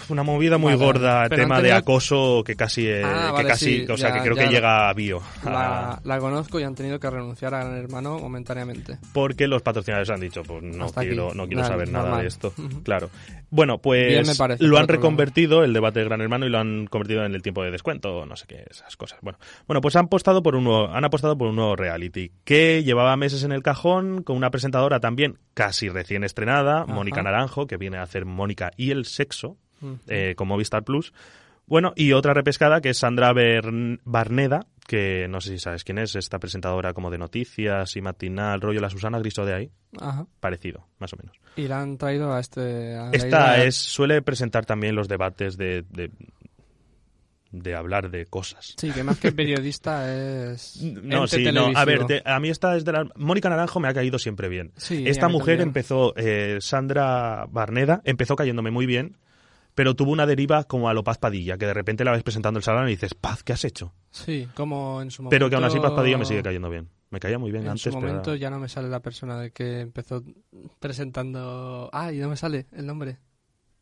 Una movida muy Vale, gorda, tema de acoso que casi, eh, Ah, que vale, casi, sí, o sea, ya- que creo que llega a bio. a- La, conozco y han tenido que renunciar a Gran Hermano momentáneamente. porque los patrocinadores han dicho, pues no Hasta quiero, aquí. no quiero saber nada normal. de esto. Claro. Bueno, pues parece, lo han lado. reconvertido, el debate de Gran Hermano, y lo han convertido en el tiempo de descuento, no sé qué, esas cosas. Bueno, bueno pues han apostado por un nuevo, han apostado por un nuevo reality que llevaba meses en el cajón, con una presentadora también casi recién estrenada, Mónica Naranjo, que viene a hacer Mónica y el sexo, Eh, con Movistar Plus. Bueno, y otra repescada que es Sandra Bern- Barneda, que no sé si sabes quién es, esta presentadora como de noticias y matinal, rollo la Susana Griso de ahí, Ajá. parecido, más o menos. Y la han traído a este... a Esta es suele presentar también los debates de, de, de hablar de cosas. Sí, que más que periodista es... No, sí, no. A ver, te- a mí esta es de la... Mónica Naranjo me ha caído siempre bien. Sí, esta mujer también. empezó, eh, Sandra Barneda, empezó cayéndome muy bien, pero tuvo una deriva como a lo Paz Padilla, que de repente la ves presentando el salón y dices, Paz, ¿qué has hecho? Sí, como en su momento... Pero que aún así Paz Padilla me sigue cayendo bien. Me caía muy bien En antes, su momento ya no me sale la persona de que empezó presentando... Ah, y no me sale el nombre.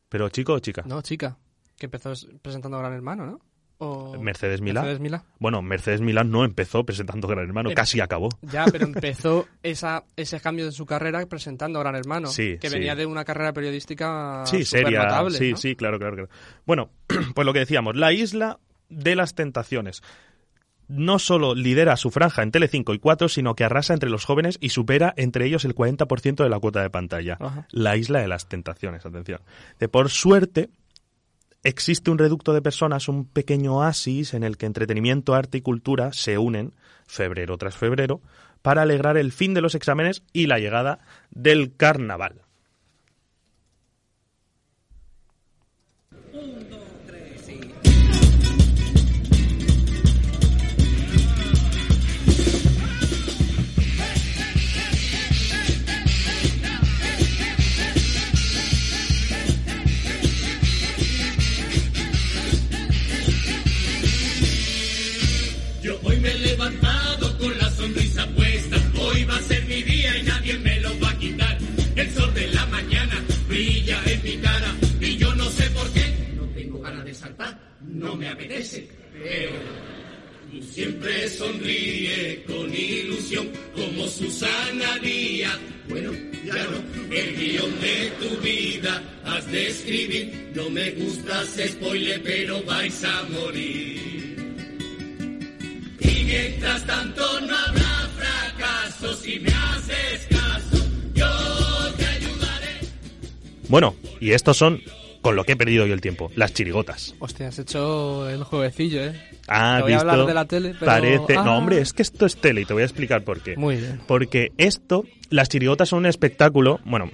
Pero chico o chica. No, chica. Que empezó presentando Gran Hermano, ¿no? O... Mercedes Milá. Mercedes Milá. Bueno, Mercedes Milán no empezó presentando Gran Hermano, casi acabó. Ya, pero empezó esa, ese cambio de su carrera presentando Gran Hermano. Sí, que sí. venía de una carrera periodística Sí, seria. Sí, ¿no? sí, claro, claro, claro. Bueno, pues lo que decíamos, la isla de las tentaciones. No solo lidera su franja en Tele5 y 4, sino que arrasa entre los jóvenes y supera entre ellos el 40% de la cuota de pantalla. Ajá. La isla de las tentaciones, atención. De por suerte, existe un reducto de personas, un pequeño oasis en el que entretenimiento, arte y cultura se unen, febrero tras febrero, para alegrar el fin de los exámenes y la llegada del carnaval. Pero vais a morir. Y mientras tanto no habrá fracaso si me haces caso. Yo te ayudaré. Bueno, y estos son, con lo que he perdido yo el tiempo, las chirigotas. Hostia, has hecho el jueguecillo, ¿eh? Ah, Te voy a hablar de la tele, pero- Parece. Ah. No, hombre, es que esto es tele y te voy a explicar por qué. Muy bien. Porque esto, las chirigotas son un espectáculo, bueno,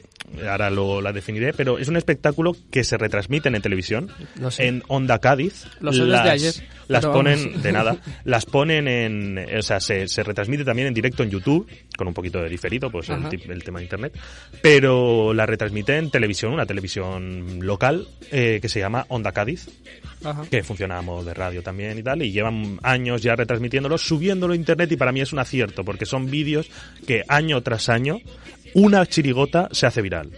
ahora lo la definiré, pero es un espectáculo que se retransmiten en televisión, Lo sé. en Onda Cádiz. Lo sé desde las, ayer, Las ponen, vamos. de nada, las ponen en, o sea, se, se retransmite también en directo en YouTube, con un poquito de diferido, pues el, el tema de internet, pero la retransmite en televisión, una televisión local eh, que se llama Onda Cádiz, Ajá. que funciona a modo de radio también y tal, y llevan años ya retransmitiéndolo, subiéndolo a internet y para mí es un acierto, porque son vídeos que año tras año una chirigota se hace viral.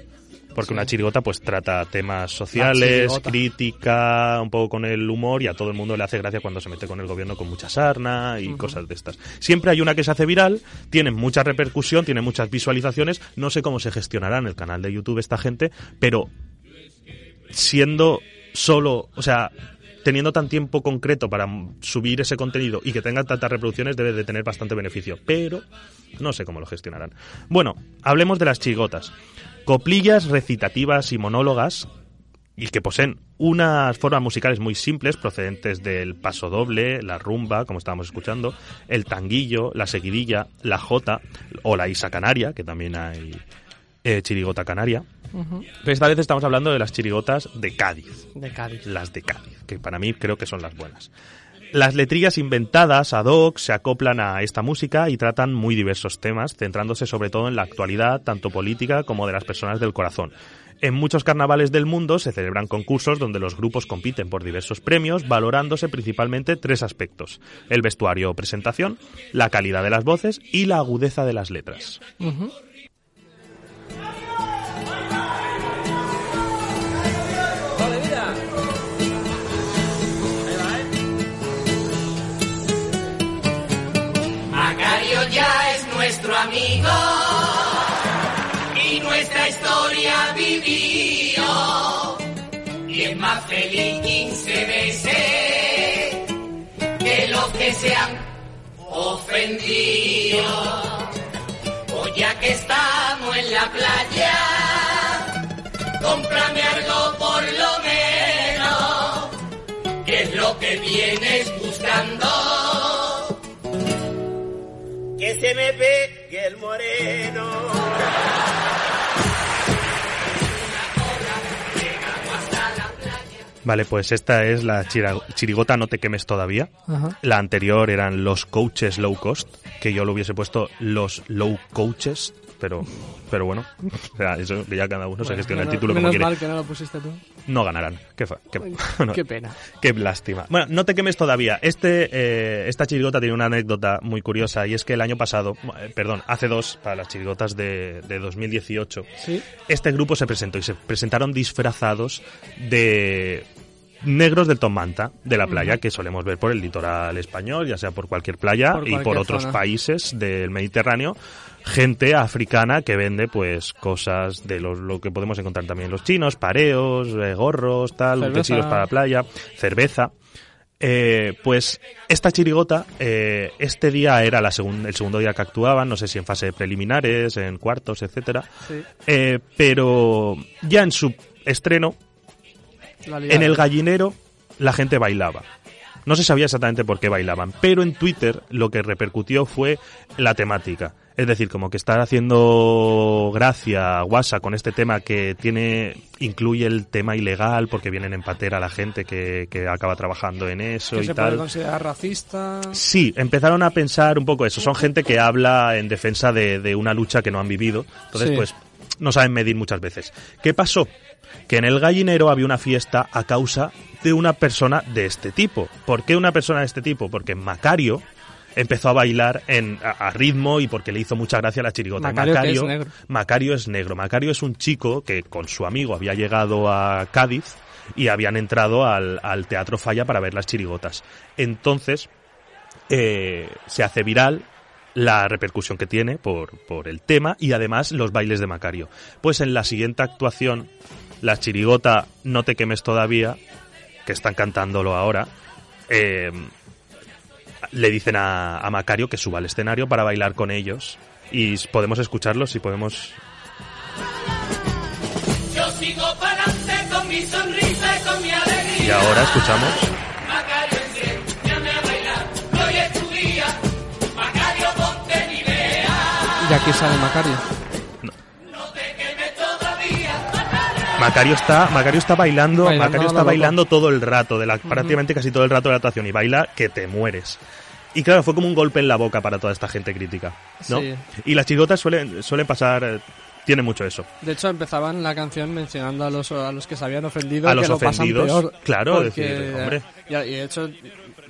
Porque Sí. una chirigota pues trata temas sociales, crítica, un poco con el humor y a todo el mundo le hace gracia cuando se mete con el gobierno con mucha sarna y cosas de estas. Siempre hay una que se hace viral, tiene mucha repercusión, tiene muchas visualizaciones, no sé cómo se gestionará en el canal de YouTube esta gente, pero siendo solo, o sea, teniendo tan tiempo concreto para subir ese contenido y que tenga tantas reproducciones debe de tener bastante beneficio, pero no sé cómo lo gestionarán. Bueno, hablemos de las chigotas. Coplillas recitativas y monólogas y que poseen unas formas musicales muy simples procedentes del paso doble, la rumba, como estábamos escuchando, el tanguillo, la seguidilla, la jota o la isa canaria, que también hay eh, chirigota canaria. Pero esta vez estamos hablando de las chirigotas de Cádiz, De Cádiz. las de Cádiz, que para mí creo que son las buenas. Las letrillas inventadas ad hoc se acoplan a esta música y tratan muy diversos temas, centrándose sobre todo en la actualidad, tanto política como de las personas del corazón. En muchos carnavales del mundo se celebran concursos donde los grupos compiten por diversos premios, valorándose principalmente tres aspectos: el vestuario o presentación, la calidad de las voces y la agudeza de las letras. Nuestro amigo y nuestra historia vivió. Y es más feliz 15 veces que los que se han ofendido. Pues ya que estamos en la playa, cómprame algo por lo menos, que es lo que vienes buscando que se me pegue el moreno. Vale, pues esta es la chirigota No te quemes todavía. Ajá. La anterior eran los coaches low cost, que yo lo hubiese puesto los low coaches, pero, pero bueno, o sea, eso que ya cada uno se gestiona el título como quiere. mal que no lo pusiste tú. No ganarán. Qué, fa- qué- no, Qué pena. Qué lástima. Bueno, no te quemes todavía. Este, eh, esta chirigota tiene una anécdota muy curiosa y es que el año pasado, eh, perdón, hace dos, para las chirigotas de, de 2018, Sí. este grupo se presentó y se presentaron disfrazados de negros del Tomanta de la playa que solemos ver por el litoral español, ya sea por cualquier playa Por y por otros zona. países del Mediterráneo, gente africana que vende pues cosas de los, lo que podemos encontrar también los chinos, pareos, eh, gorros, tal, Cerveza. utensilios para la playa, cerveza. Eh, pues esta chirigota, eh, este día era la segun- el segundo día que actuaban, no sé si en fase de preliminares, en cuartos, etcétera. Sí. Eh, pero ya en su estreno, en el gallinero, la gente bailaba. No se sabía exactamente por qué bailaban, pero en Twitter lo que repercutió fue la temática. Es decir, como que está haciendo gracia WhatsApp con este tema que tiene incluye el tema ilegal porque vienen en patera la gente que, que acaba trabajando en eso que y se tal. puede considerar racista. Sí, empezaron a pensar un poco eso. Son gente que habla en defensa de, de una lucha que no han vivido. Entonces, Sí. pues, no saben medir muchas veces. ¿Qué pasó? Que en el gallinero había una fiesta a causa de una persona de este tipo. ¿Por qué una persona de este tipo? Porque Macario empezó a bailar en, a, a ritmo y porque le hizo mucha gracia la chirigota. Macario, que es negro. Macario es negro. Macario es un chico que con su amigo había llegado a Cádiz y habían entrado al, al Teatro Falla para ver las chirigotas. Entonces, eh, se hace viral la repercusión que tiene por, por el tema y además los bailes de Macario. Pues en la siguiente actuación, la chirigota No te quemes todavía, que están cantándolo ahora, eh, le dicen a, a Macario que suba al escenario para bailar con ellos. Y podemos escucharlos y podemos Yo sigo para adelante con mi sonrisa y con mi alegría. Y ahora escuchamos. Macario, enséñame a bailar. Hoy es tu día. Macario, ponte ni vea. Y aquí sale Macario. Macario está, Macario está bailando, Bailando Macario está loco. bailando todo el rato, de la, prácticamente casi todo el rato de la actuación y baila que te mueres. Y claro, fue como un golpe en la boca para toda esta gente crítica, ¿no? Sí. Y las chigotas suelen, suelen pasar, eh, tiene mucho eso. De hecho, empezaban la canción mencionando a los, a los que se habían ofendido. A que los lo pasan ofendidos, peor, claro, decir, hombre. Y, y de hecho,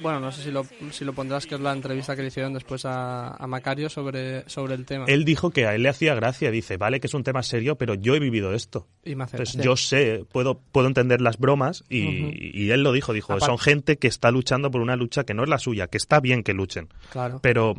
bueno, no sé si lo, si lo pondrás, que es la entrevista que le hicieron después a, a Macario sobre, sobre el tema. Él dijo que a él le hacía gracia, dice, vale que es un tema serio, pero yo he vivido esto. Y me hace Entonces, gracia. yo sé, puedo, puedo entender las bromas y, y él lo dijo, dijo, Aparte- son gente que está luchando por una lucha que no es la suya, que está bien que luchen, Claro. pero,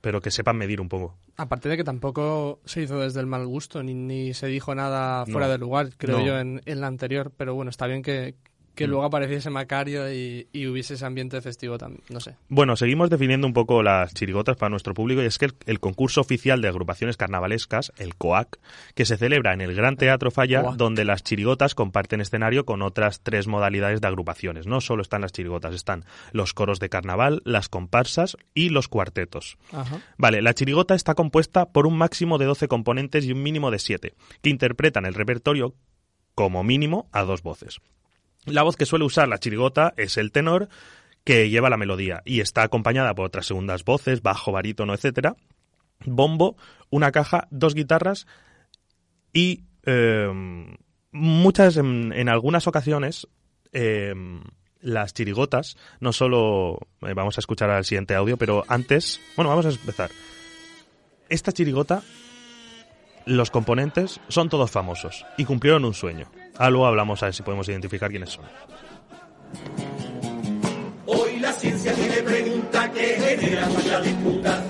pero que sepan medir un poco. Aparte de que tampoco se hizo desde el mal gusto, ni, ni se dijo nada fuera No. de lugar, creo No. yo, en, en la anterior. Pero bueno, está bien que, que Mm. luego apareciese Macario y, y hubiese ese ambiente festivo también. No sé. Bueno, seguimos definiendo un poco las chirigotas para nuestro público y es que el, el concurso oficial de agrupaciones carnavalescas, el COAC, que se celebra en el Gran Teatro Falla, COAC. donde las chirigotas comparten escenario con otras tres modalidades de agrupaciones. No solo están las chirigotas, están los coros de carnaval, las comparsas y los cuartetos. Ajá. Vale, la chirigota está compuesta por un máximo de 12 componentes y un mínimo de 7, que interpretan el repertorio como mínimo a dos voces. La voz que suele usar la chirigota es el tenor, que lleva la melodía y está acompañada por otras segundas voces, bajo, barítono, etcétera, bombo, una caja, dos guitarras y eh, muchas, en, en algunas ocasiones, eh, las chirigotas, no solo eh, vamos a escuchar al siguiente audio, pero antes, bueno, vamos a empezar. Esta chirigota, los componentes son todos famosos y cumplieron un sueño. Ah, luego hablamos a ver si podemos identificar quiénes son. Hoy la ciencia tiene preguntas que generan mucha disputa.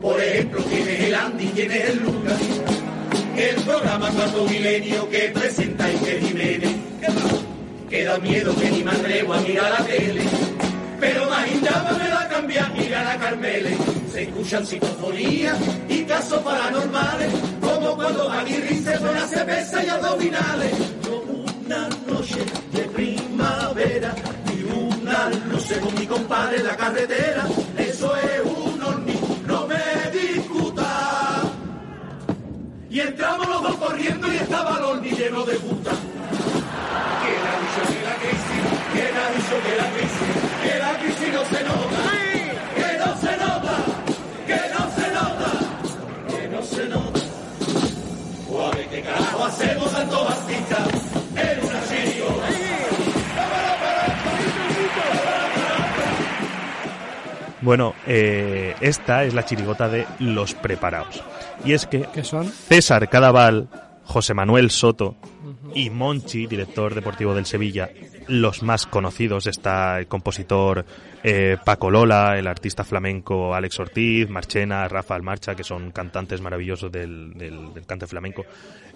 Por ejemplo, ¿quién es el Andy? ¿Quién es el Lucas? El programa Cuarto Milenio que presenta Iker Jiménez. Que da miedo que ni me atrevo a mirar la tele. Pero más indaba me da cambiar y gana Carmele. Se escuchan psicofonías y casos paranormales. Cuando Aguirre se pone a cerveza y abdominales. Como una noche de primavera y una luces con mi compadre en la carretera. Eso es un horni, no me discuta. Y entramos los dos corriendo y estaba el horni lleno de puta. ¿Quién ha dicho que la crisis? ¿Quién ha dicho que la crisis? Bueno, eh, esta es la chirigota de Los Preparados. Y es que ¿Qué son? César Cadaval, José Manuel Soto y Monchi, director deportivo del Sevilla, los más conocidos. Está el compositor eh, Paco Lola, el artista flamenco Alex Ortiz, Marchena, Rafa Almarcha, que son cantantes maravillosos del, del, del cante flamenco.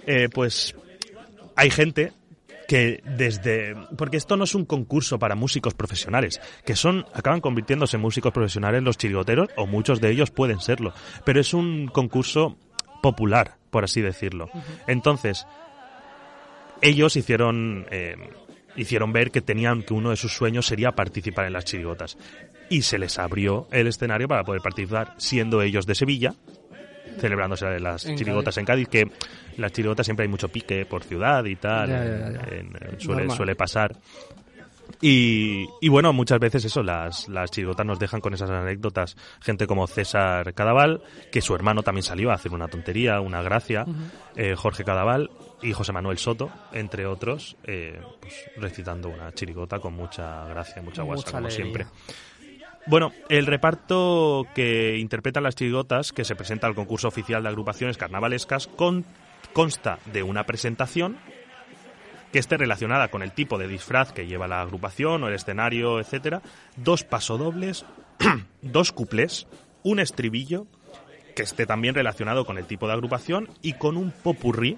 Eh, pues hay gente que desde porque esto no es un concurso para músicos profesionales que son acaban convirtiéndose en músicos profesionales los chirigoteros o muchos de ellos pueden serlo pero es un concurso popular por así decirlo. Entonces ellos hicieron eh, hicieron ver que tenían que uno de sus sueños sería participar en las chirigotas. Y se les abrió el escenario para poder participar siendo ellos de Sevilla celebrándose las En chirigotas en Cádiz, que las chirigotas siempre hay mucho pique por ciudad y tal, Ya, ya, ya. en- suele, suele pasar. Y, y bueno, muchas veces eso, las, las chirigotas nos dejan con esas anécdotas. Gente como César Cadaval, que su hermano también salió a hacer una tontería, una gracia, eh, Jorge Cadaval y José Manuel Soto, entre otros, eh, pues, recitando una chirigota con mucha gracia, mucha guasa, Mucha como alegría. siempre. Bueno, el reparto que interpretan las chirigotas, que se presenta al concurso oficial de agrupaciones carnavalescas, con- consta de una presentación que esté relacionada con el tipo de disfraz que lleva la agrupación o el escenario, etcétera, dos pasodobles, dos cuplés, un estribillo que esté también relacionado con el tipo de agrupación y con un popurrí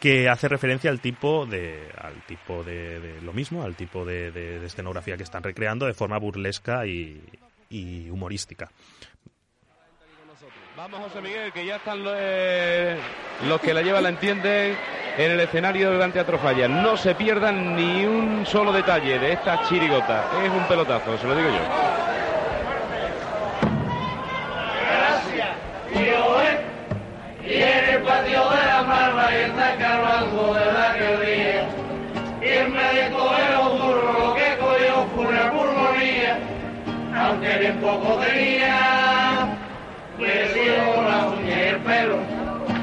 que hace referencia al tipo de al tipo de, lo mismo al tipo de, escenografía que están recreando de forma burlesca y, humorística Vamos, José Miguel, que ya están los, eh, los que la llevan, la entienden en el escenario del Gran Teatro Falla. No se pierdan ni un solo detalle de esta chirigota. Es un pelotazo, se lo digo yo. Y está cargando de la día. Y en vez de coger un burro, lo que cogió fue una pulmonía. Aunque bien poco tenía, dio la uña y el pelo.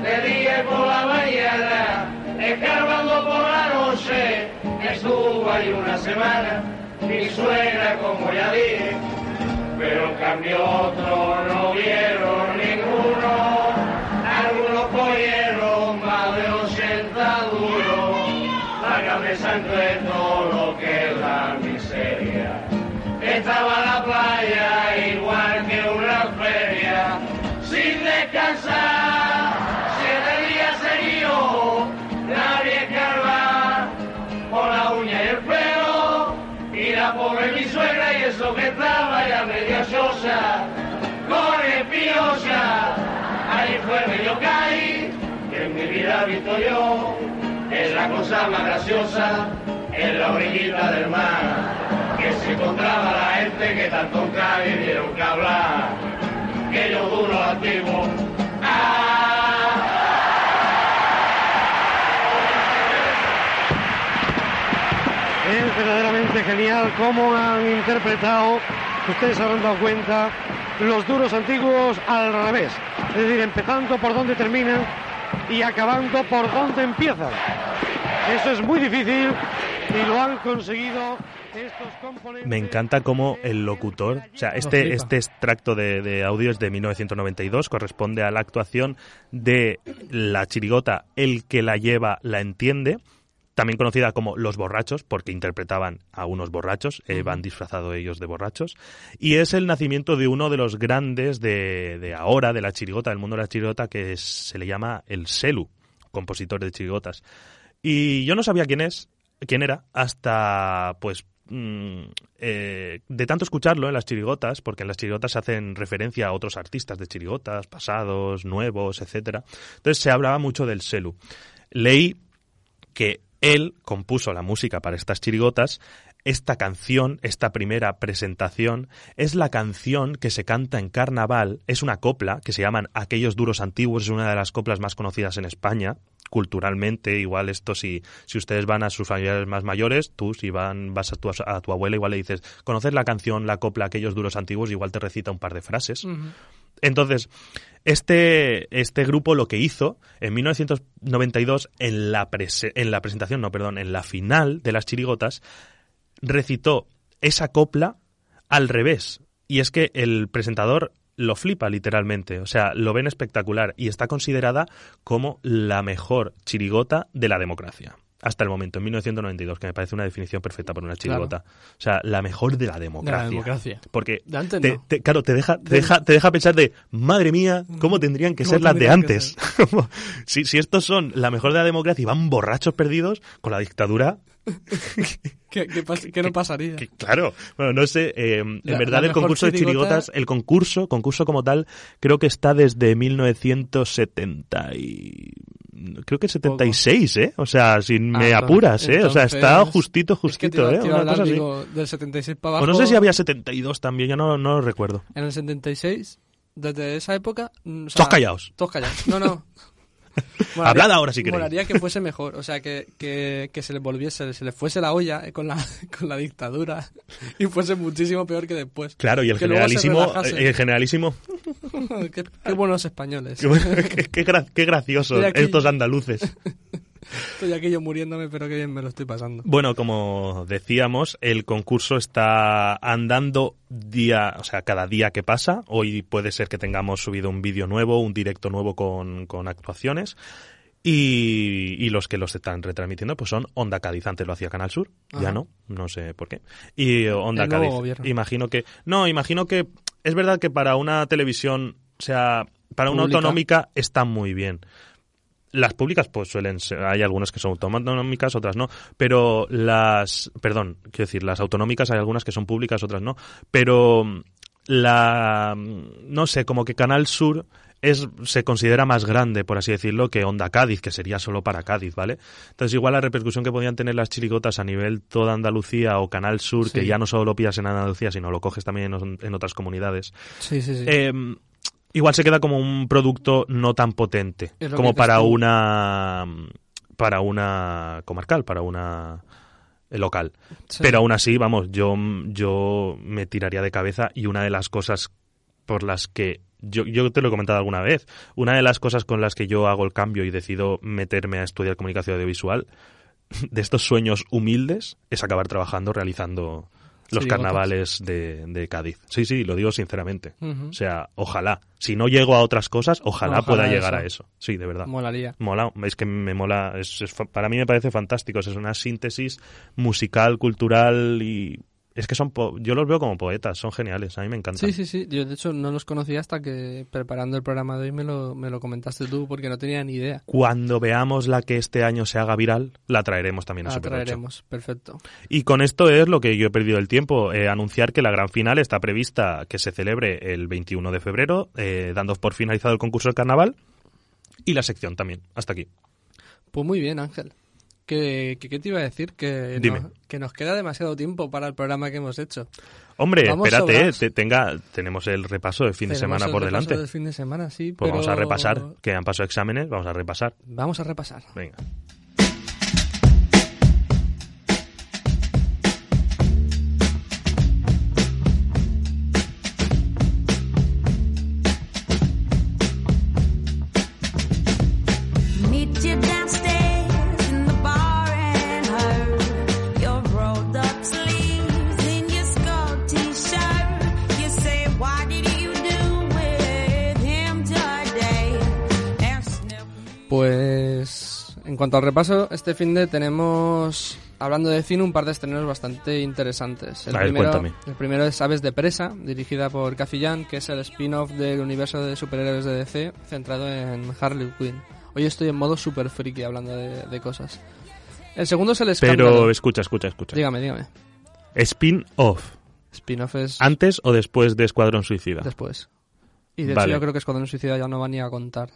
De día y por la mañana, escarbando por la noche, estuvo ahí una semana. Mi suegra, como ya dije, pero en cambio otros no vieron ninguno. Con espiosa, ahí fue medio caí, que en mi vida he visto yo, es la cosa más graciosa, en la orillita del mar, que se encontraba la gente que tanto nunca vivieron que hablar, que yo duro antiguo, Es verdaderamente genial cómo han interpretado, ustedes se habrán dado cuenta, los duros antiguos al revés. Es decir, empezando por donde terminan y acabando por donde empiezan. Eso es muy difícil y lo han conseguido estos componentes. Me encanta cómo el locutor, o sea, este, este extracto de, de audio es de 1992, corresponde a la actuación de la chirigota El que la lleva la entiende, también conocida como Los Borrachos, porque interpretaban a unos borrachos, eh, van disfrazados ellos de borrachos, y es el nacimiento de uno de los grandes de, de ahora, de la chirigota, del mundo de la chirigota, que es- se le llama el Selu, compositor de chirigotas. Y yo no sabía quién es, quién era, hasta pues mm, eh, de tanto escucharlo en las chirigotas, porque en las chirigotas se hacen referencia a otros artistas de chirigotas, pasados, nuevos, etcétera. Entonces se hablaba mucho del Selu. Leí que él compuso la música para estas chirigotas. Esta canción, esta primera presentación, es la canción que se canta en carnaval. Es una copla que se llaman Aquellos duros antiguos. Es una de las coplas más conocidas en España culturalmente. Igual esto si, si ustedes van a sus familiares más mayores, tú si van, vas a tu, a tu abuela, igual le dices, ¿conoces la canción, la copla Aquellos duros antiguos? Igual te recita un par de frases. Entonces, este, este grupo lo que hizo en 1992, en la, prese- en la presentación, no, perdón, en la final de las chirigotas, recitó esa copla al revés. Y es que el presentador lo flipa literalmente, o sea, lo ven espectacular y está considerada como la mejor chirigota de la democracia. Hasta el momento, en 1992, que me parece una definición perfecta para una chirigota. O sea, la mejor de la democracia. democracia. Porque, De antes te- no. te- claro, te deja, te, De- deja, te deja pensar de, madre mía, ¿cómo tendrían que ¿Cómo ser las de antes? Si, si estos son la mejor de la democracia y van borrachos perdidos, con la dictadura, ¿Qué, qué pas- qué no pasaría? Claro, bueno, no sé, eh, en La- verdad la el concurso de chirigota- chirigotas, el concurso, concurso como tal, creo que está desde 1970 y... Creo que 76, ¿eh? O sea, si me Ah, apuras, ¿eh? O sea, está entonces- justito, Es que justito, ¿eh? Una cosa así. digo, del 76 para abajo. O no sé si había 72 también, ya no, no lo recuerdo. En el 76, desde esa época... mm, o sea, Todos callados. Todos callados. No, no. Hablad ahora si queréis. Molaría que fuese mejor, o sea, que, que, que se le volviese, se le fuese la olla eh, con la, con la dictadura y fuese muchísimo peor que después. Claro, y el Que generalísimo, el generalísimo, qué, qué buenos españoles. qué, qué gra- qué graciosos estos andaluces. Estoy aquí yo muriéndome, pero qué bien me lo estoy pasando. Bueno, como decíamos, el concurso está andando día, o sea, cada día que pasa. Hoy puede ser que tengamos subido un vídeo nuevo, un directo nuevo con, con actuaciones. Y, y los que los están retransmitiendo pues son Onda Cádiz. Antes lo hacía Canal Sur, ya no, no sé por qué. Y Onda El Cádiz. gobierno. Imagino que. No, imagino que. Es verdad que para una televisión, o sea, para una autonómica está muy bien. Las públicas, pues suelen ser, hay algunas que son autonómicas, otras no, pero las, perdón, quiero decir, las autonómicas hay algunas que son públicas, otras no, pero mm, la, mm, no sé, como que Canal Sur es, se considera más grande, por así decirlo, que Onda Cádiz, que sería solo para Cádiz, ¿vale? Entonces igual la repercusión que podían tener las chirigotas a nivel toda Andalucía o Canal Sur, que ya no solo lo pillas en Andalucía, sino lo coges también en, en otras comunidades, Sí, sí, sí. eh, igual se queda como un producto no tan potente como para una para una comarcal, para una eh, local. Sí. Pero aún así, vamos, yo yo me tiraría de cabeza y una de las cosas por las que yo, yo te lo he comentado alguna vez, una de las cosas con las que yo hago el cambio y decido meterme a estudiar comunicación audiovisual de estos sueños humildes es acabar trabajando realizando los carnavales de, de Cádiz. Sí, sí, lo digo sinceramente. O sea, ojalá. Si no llego a otras cosas, ojalá, Ojalá pueda llegar a eso. Sí, de verdad. Molaría. Mola, es que me mola, es, es fa- para mí me parece fantástico, es una síntesis musical, cultural y es que son, po- yo los veo como poetas, son geniales, a mí me encantan. Sí, sí, sí. Yo, de hecho, no los conocía hasta que preparando el programa de hoy me lo, me lo comentaste tú, porque no tenía ni idea. Cuando veamos la que este año se haga viral, la traeremos también a La Super 8. traeremos. Perfecto. Y con esto es lo que yo he perdido el tiempo, eh, anunciar que la gran final está prevista que se celebre el 21 de febrero, eh, dando por finalizado el concurso del carnaval y la sección también. Hasta aquí. Pues muy bien, Ángel. ¿Qué, qué, qué te iba a decir? Que, Dime. Nos, que nos queda demasiado tiempo para el programa que hemos hecho. Hombre, Vamos espérate, te- tenga, tenemos el repaso de fin de semana el por repaso delante. del fin de semana, sí, Pues vamos a repasar, que han pasado exámenes, vamos a repasar. Vamos a repasar. Venga. Cuanto al repaso, este fin de tenemos, hablando de cine, un par de estrenos bastante interesantes. El, ver, primero, cuéntame. el primero es Aves de Presa, dirigida por Cathy Yan, que es el spin-off del universo de superhéroes de DC, centrado en Harley Quinn. Hoy estoy en modo super friki hablando de, de cosas. El segundo es el escándalo. Pero escucha, escucha, escucha. Dígame, dígame. Spin-off. Spin-off es ¿Antes o después de Escuadrón Suicida? después. Y de Vale. hecho yo creo que Escuadrón Suicida ya no va ni a contar.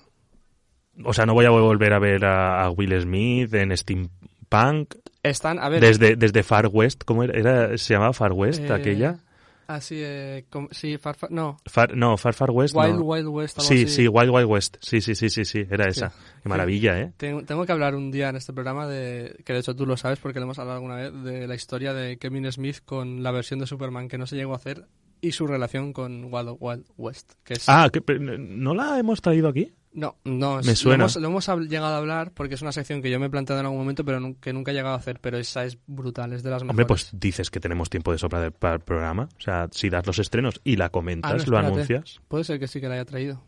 O sea, no voy a volver a ver a, a Will Smith en Steampunk. Están, a ver... Desde, desde Far West, ¿cómo era? Era- ¿Se llamaba Far West eh, aquella? Así, eh, com- sí, Far, Far- no, Far- no, Far Far West. Wild no. Wild West, algo Sí, así. sí, Wild Wild West. Sí, sí, sí, sí, sí, era esa. Sí. Qué maravilla, ¿eh? Tengo, tengo que hablar un día en este programa de, que de hecho tú lo sabes porque lo hemos hablado alguna vez, de la historia de Kevin Smith con la versión de Superman que no se llegó a hacer y su relación con Wild Wild West. Que es, Ah, que- pero ¿no la hemos traído aquí? No, no, es- me suena. Lo hemos, lo hemos llegado a hablar porque es una sección que yo me he planteado en algún momento pero que nunca he llegado a hacer, pero esa es brutal, es de las mejores. Hombre, pues dices que tenemos tiempo de sobra para el programa. O sea, si das los estrenos y la comentas, Ah, no, lo anuncias. Puede ser que sí que la haya traído.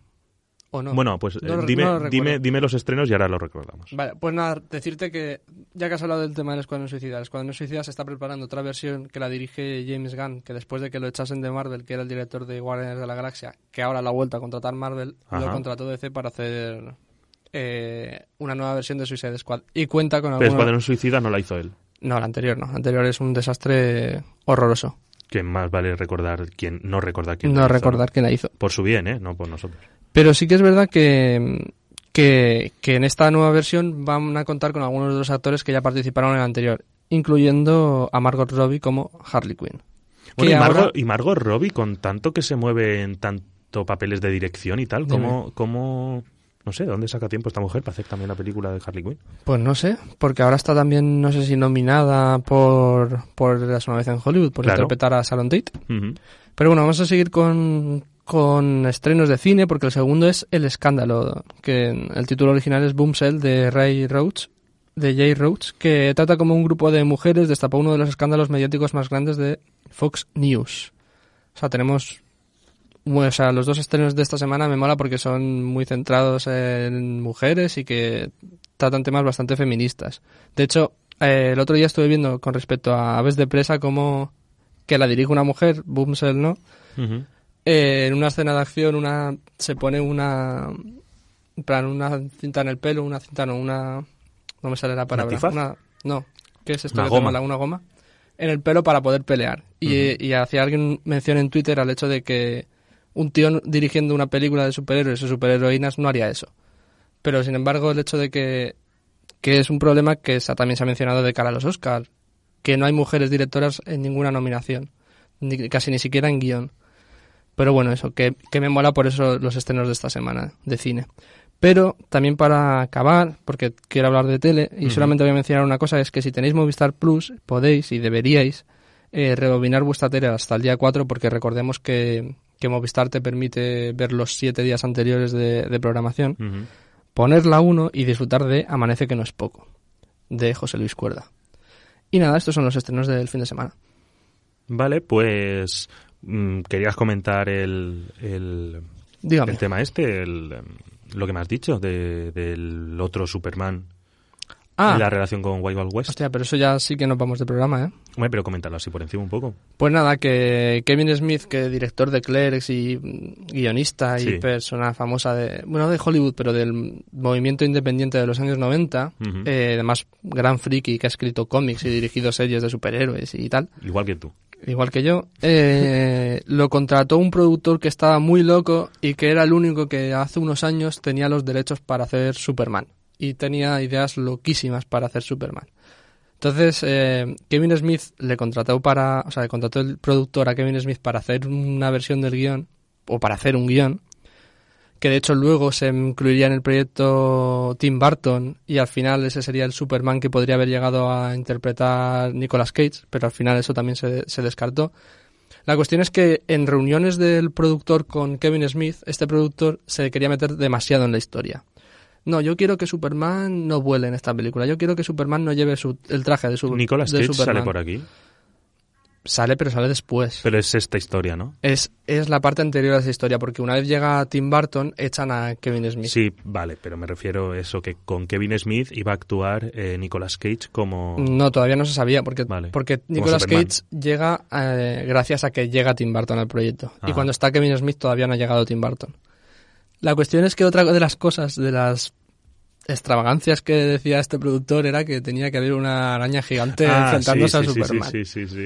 ¿O no? Bueno, pues No eh, dime, no lo dime, dime los estrenos y ahora lo recordamos. Vale, pues nada, decirte que ya que has hablado del tema del Escuadrón Suicida, el Escuadrón Suicida se está preparando otra versión que la dirige James Gunn, que después de que lo echasen de Marvel, que era el director de Guardians de la Galaxia, que ahora la ha vuelto a contratar Marvel, Ajá. lo contrató DC para hacer eh, una nueva versión de Suicide Squad. Y cuenta con Pero algunos... Escuadrón Suicida no la hizo él. No, la anterior no. La anterior es un desastre horroroso. Que más vale recordar quién, no recordar quién No la hizo, recordar quién la hizo. Por su bien, ¿eh? No por nosotros. Pero sí que es verdad que, que, que en esta nueva versión van a contar con algunos de los actores que ya participaron en la anterior, incluyendo a Margot Robbie como Harley Quinn. Bueno, y, Margot, ahora- y Margot Robbie, con tanto que se mueve en tanto papeles de dirección y tal. ¿cómo, cómo, no sé, ¿dónde saca tiempo esta mujer para hacer también la película de Harley Quinn? Pues no sé, porque ahora está también, no sé si nominada por, por Eras una vez en Hollywood, por Claro. interpretar a Salon Tate. Pero bueno, vamos a seguir con, con estrenos de cine, porque el segundo es El Escándalo, que el título original es Boomshell de Ray Roach, de Jay Roach, que trata como un grupo de mujeres destapó uno de los escándalos mediáticos más grandes de Fox News. O sea, tenemos... bueno, o sea, los dos estrenos de esta semana me mola porque son muy centrados en mujeres y que tratan temas bastante feministas. De hecho, eh, el otro día estuve viendo con respecto a Aves de Presa como que la dirige una mujer, Boomsell, ¿no? Eh, en una escena de acción una se pone una en plan una cinta en el pelo una cinta no una no me sale la palabra. Una no qué es esto Una goma. mola? una goma en el pelo para poder pelear. Y, y hacía alguien mención en Twitter al hecho de que un tío dirigiendo una película de superhéroes o superheroínas no haría eso. Pero sin embargo el hecho de que que es un problema que se también se ha mencionado de cara a los Oscars que no hay mujeres directoras en ninguna nominación ni, casi ni siquiera en guion pero bueno, eso, que, que me mola por eso los estrenos de esta semana de cine. Pero también para acabar, porque quiero hablar de tele, y solamente voy a mencionar una cosa, es que si tenéis Movistar Plus, podéis y deberíais eh, rebobinar vuestra tele hasta el día 4, porque recordemos que, que Movistar te permite ver los siete días anteriores de, de programación, Ujú. poner la 1 y disfrutar de Amanece que no es poco, de José Luis Cuerda. Y nada, estos son los estrenos del fin de semana. Vale, pues querías comentar el, el, el tema este, el, em, lo que me has dicho de, del otro Superman Ah. y la relación con Wild Wild West. Hostia, pero eso ya sí que nos vamos de programa, ¿eh? Hombre, pero coméntalo así por encima un poco. Pues nada, que Kevin Smith, que director de Clerks y mm, guionista y Sí. persona famosa de, bueno, de Hollywood, pero del movimiento independiente de los años 90, Ujú. eh, además gran friki que ha escrito cómics y dirigido series de superhéroes y tal, Igual que tú. Igual que yo, eh, lo contrató un productor que estaba muy loco y que era el único que hace unos años tenía los derechos para hacer Superman. Y tenía ideas loquísimas para hacer Superman. Entonces, eh, Kevin Smith le contrató para, o sea, le contrató el productor a Kevin Smith para hacer una versión del guion, o para hacer un guion, que de hecho luego se incluiría en el proyecto Tim Burton, y al final ese sería el Superman que podría haber llegado a interpretar Nicolas Cage, pero al final eso también se, se descartó. La cuestión es que en reuniones del productor con Kevin Smith, este productor se quería meter demasiado en la historia. No, yo quiero que Superman no vuele en esta película. Yo quiero que Superman no lleve su- el traje de, su, Nicolas de Cage Superman. sale por aquí. Sale, pero sale después. Pero es esta historia, ¿no? Es, es la parte anterior a esa historia, porque una vez llega Tim Burton, echan a Kevin Smith. Sí, vale, pero me refiero a eso, que con Kevin Smith iba a actuar eh, Nicolas Cage como... No, todavía no se sabía, porque, Vale. porque Nicolas. Cage llega eh, gracias a que llega Tim Burton al proyecto. Y Ajá. cuando está Kevin Smith todavía no ha llegado Tim Burton. La cuestión es que otra de las cosas, de las extravagancias que decía este productor era que tenía que haber una araña gigante Ah, enfrentándose sí, a Superman. Sí, sí, sí.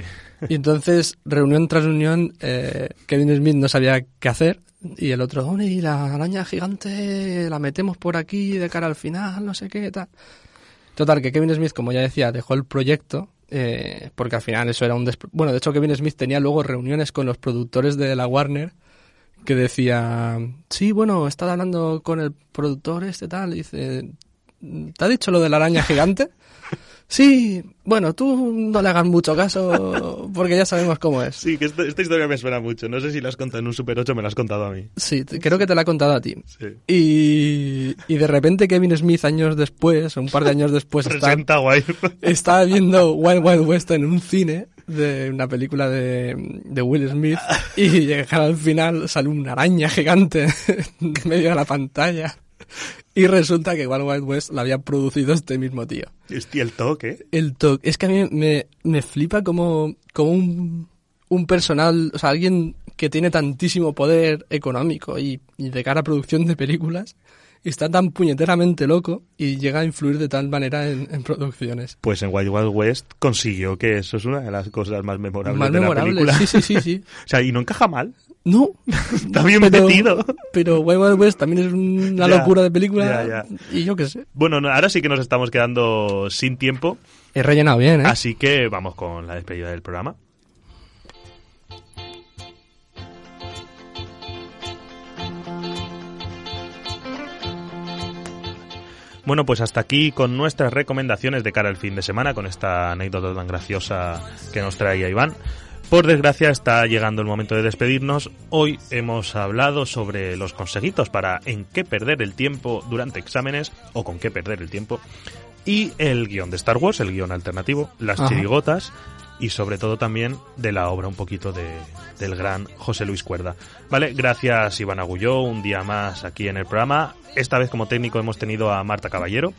Y entonces, reunión tras reunión, eh, Kevin Smith no sabía qué hacer. Y el otro, "Hombre, y la araña gigante la metemos por aquí de cara al final, no sé qué, tal. Total, que Kevin Smith, como ya decía, dejó el proyecto, eh, porque al final eso era un... despro- Bueno, de hecho Kevin Smith tenía luego reuniones con los productores de la Warner que decía, sí, bueno, he estado hablando con el productor este tal, y dice, ¿te ha dicho lo de la araña gigante? Sí, bueno, tú no le hagas mucho caso porque ya sabemos cómo es. Sí, que esta, esta historia me suena mucho. No sé si la has contado en un Super 8 me la has contado a mí. Sí, creo que te la he contado a ti. Sí. Y, y de repente Kevin Smith años después, un par de años después, está, estaba viendo Wild Wild West en un cine de una película de, de Will Smith y llegar al final sale una araña gigante en medio de la pantalla y resulta que Wild Wild West la había producido este mismo tío. Hostia, el toque. El toque. Es que a mí me, me flipa como, como un, un personal, o sea, alguien que tiene tantísimo poder económico y, y de cara a producción de películas, está tan puñeteramente loco y llega a influir de tal manera en, en producciones. Pues en Wild Wild West consiguió que eso es una de las cosas más memorables Más de memorable, la película. sí, sí, sí, sí. o sea, y no encaja mal. No. Está bien pero, metido. Pero Wild Wild West también es una Ya, locura de película ya, ya. y yo qué sé. Bueno, no, ahora sí que nos estamos quedando sin tiempo, He rellenado bien, ¿eh? así que vamos con la despedida del programa. Bueno, pues hasta aquí con nuestras recomendaciones de cara al fin de semana, con esta anécdota tan graciosa que nos traía Iván. Por desgracia está llegando el momento de despedirnos. Hoy hemos hablado sobre los consejitos para en qué perder el tiempo durante exámenes o con qué perder el tiempo y el guion de Star Wars, el guion alternativo, las Ajá. chirigotas y sobre todo también de la obra un poquito de, del gran José Luis Cuerda. Vale, gracias Iván Agulló, un día más aquí en el programa. Esta vez como técnico hemos tenido a Marta Caballero.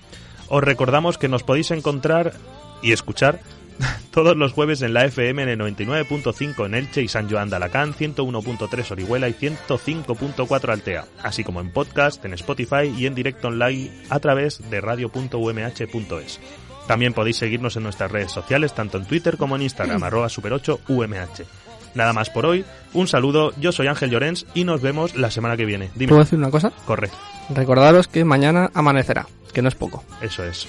Os recordamos que nos podéis encontrar y escuchar todos los jueves en la FM en el 99.5 en Elche y San Joan de Alacant, 101.3 Orihuela y 105.4 Altea, así como en podcast, en Spotify y en directo online a través de radio.umh.es. También podéis seguirnos en nuestras redes sociales, tanto en Twitter como en Instagram, arroba super8umh. Nada más por hoy, un saludo, yo soy Ángel Llorens y nos vemos la semana que viene. Dime. ¿Puedo decir una cosa? Corre. Recordaros que mañana amanecerá, que no es poco. Eso es.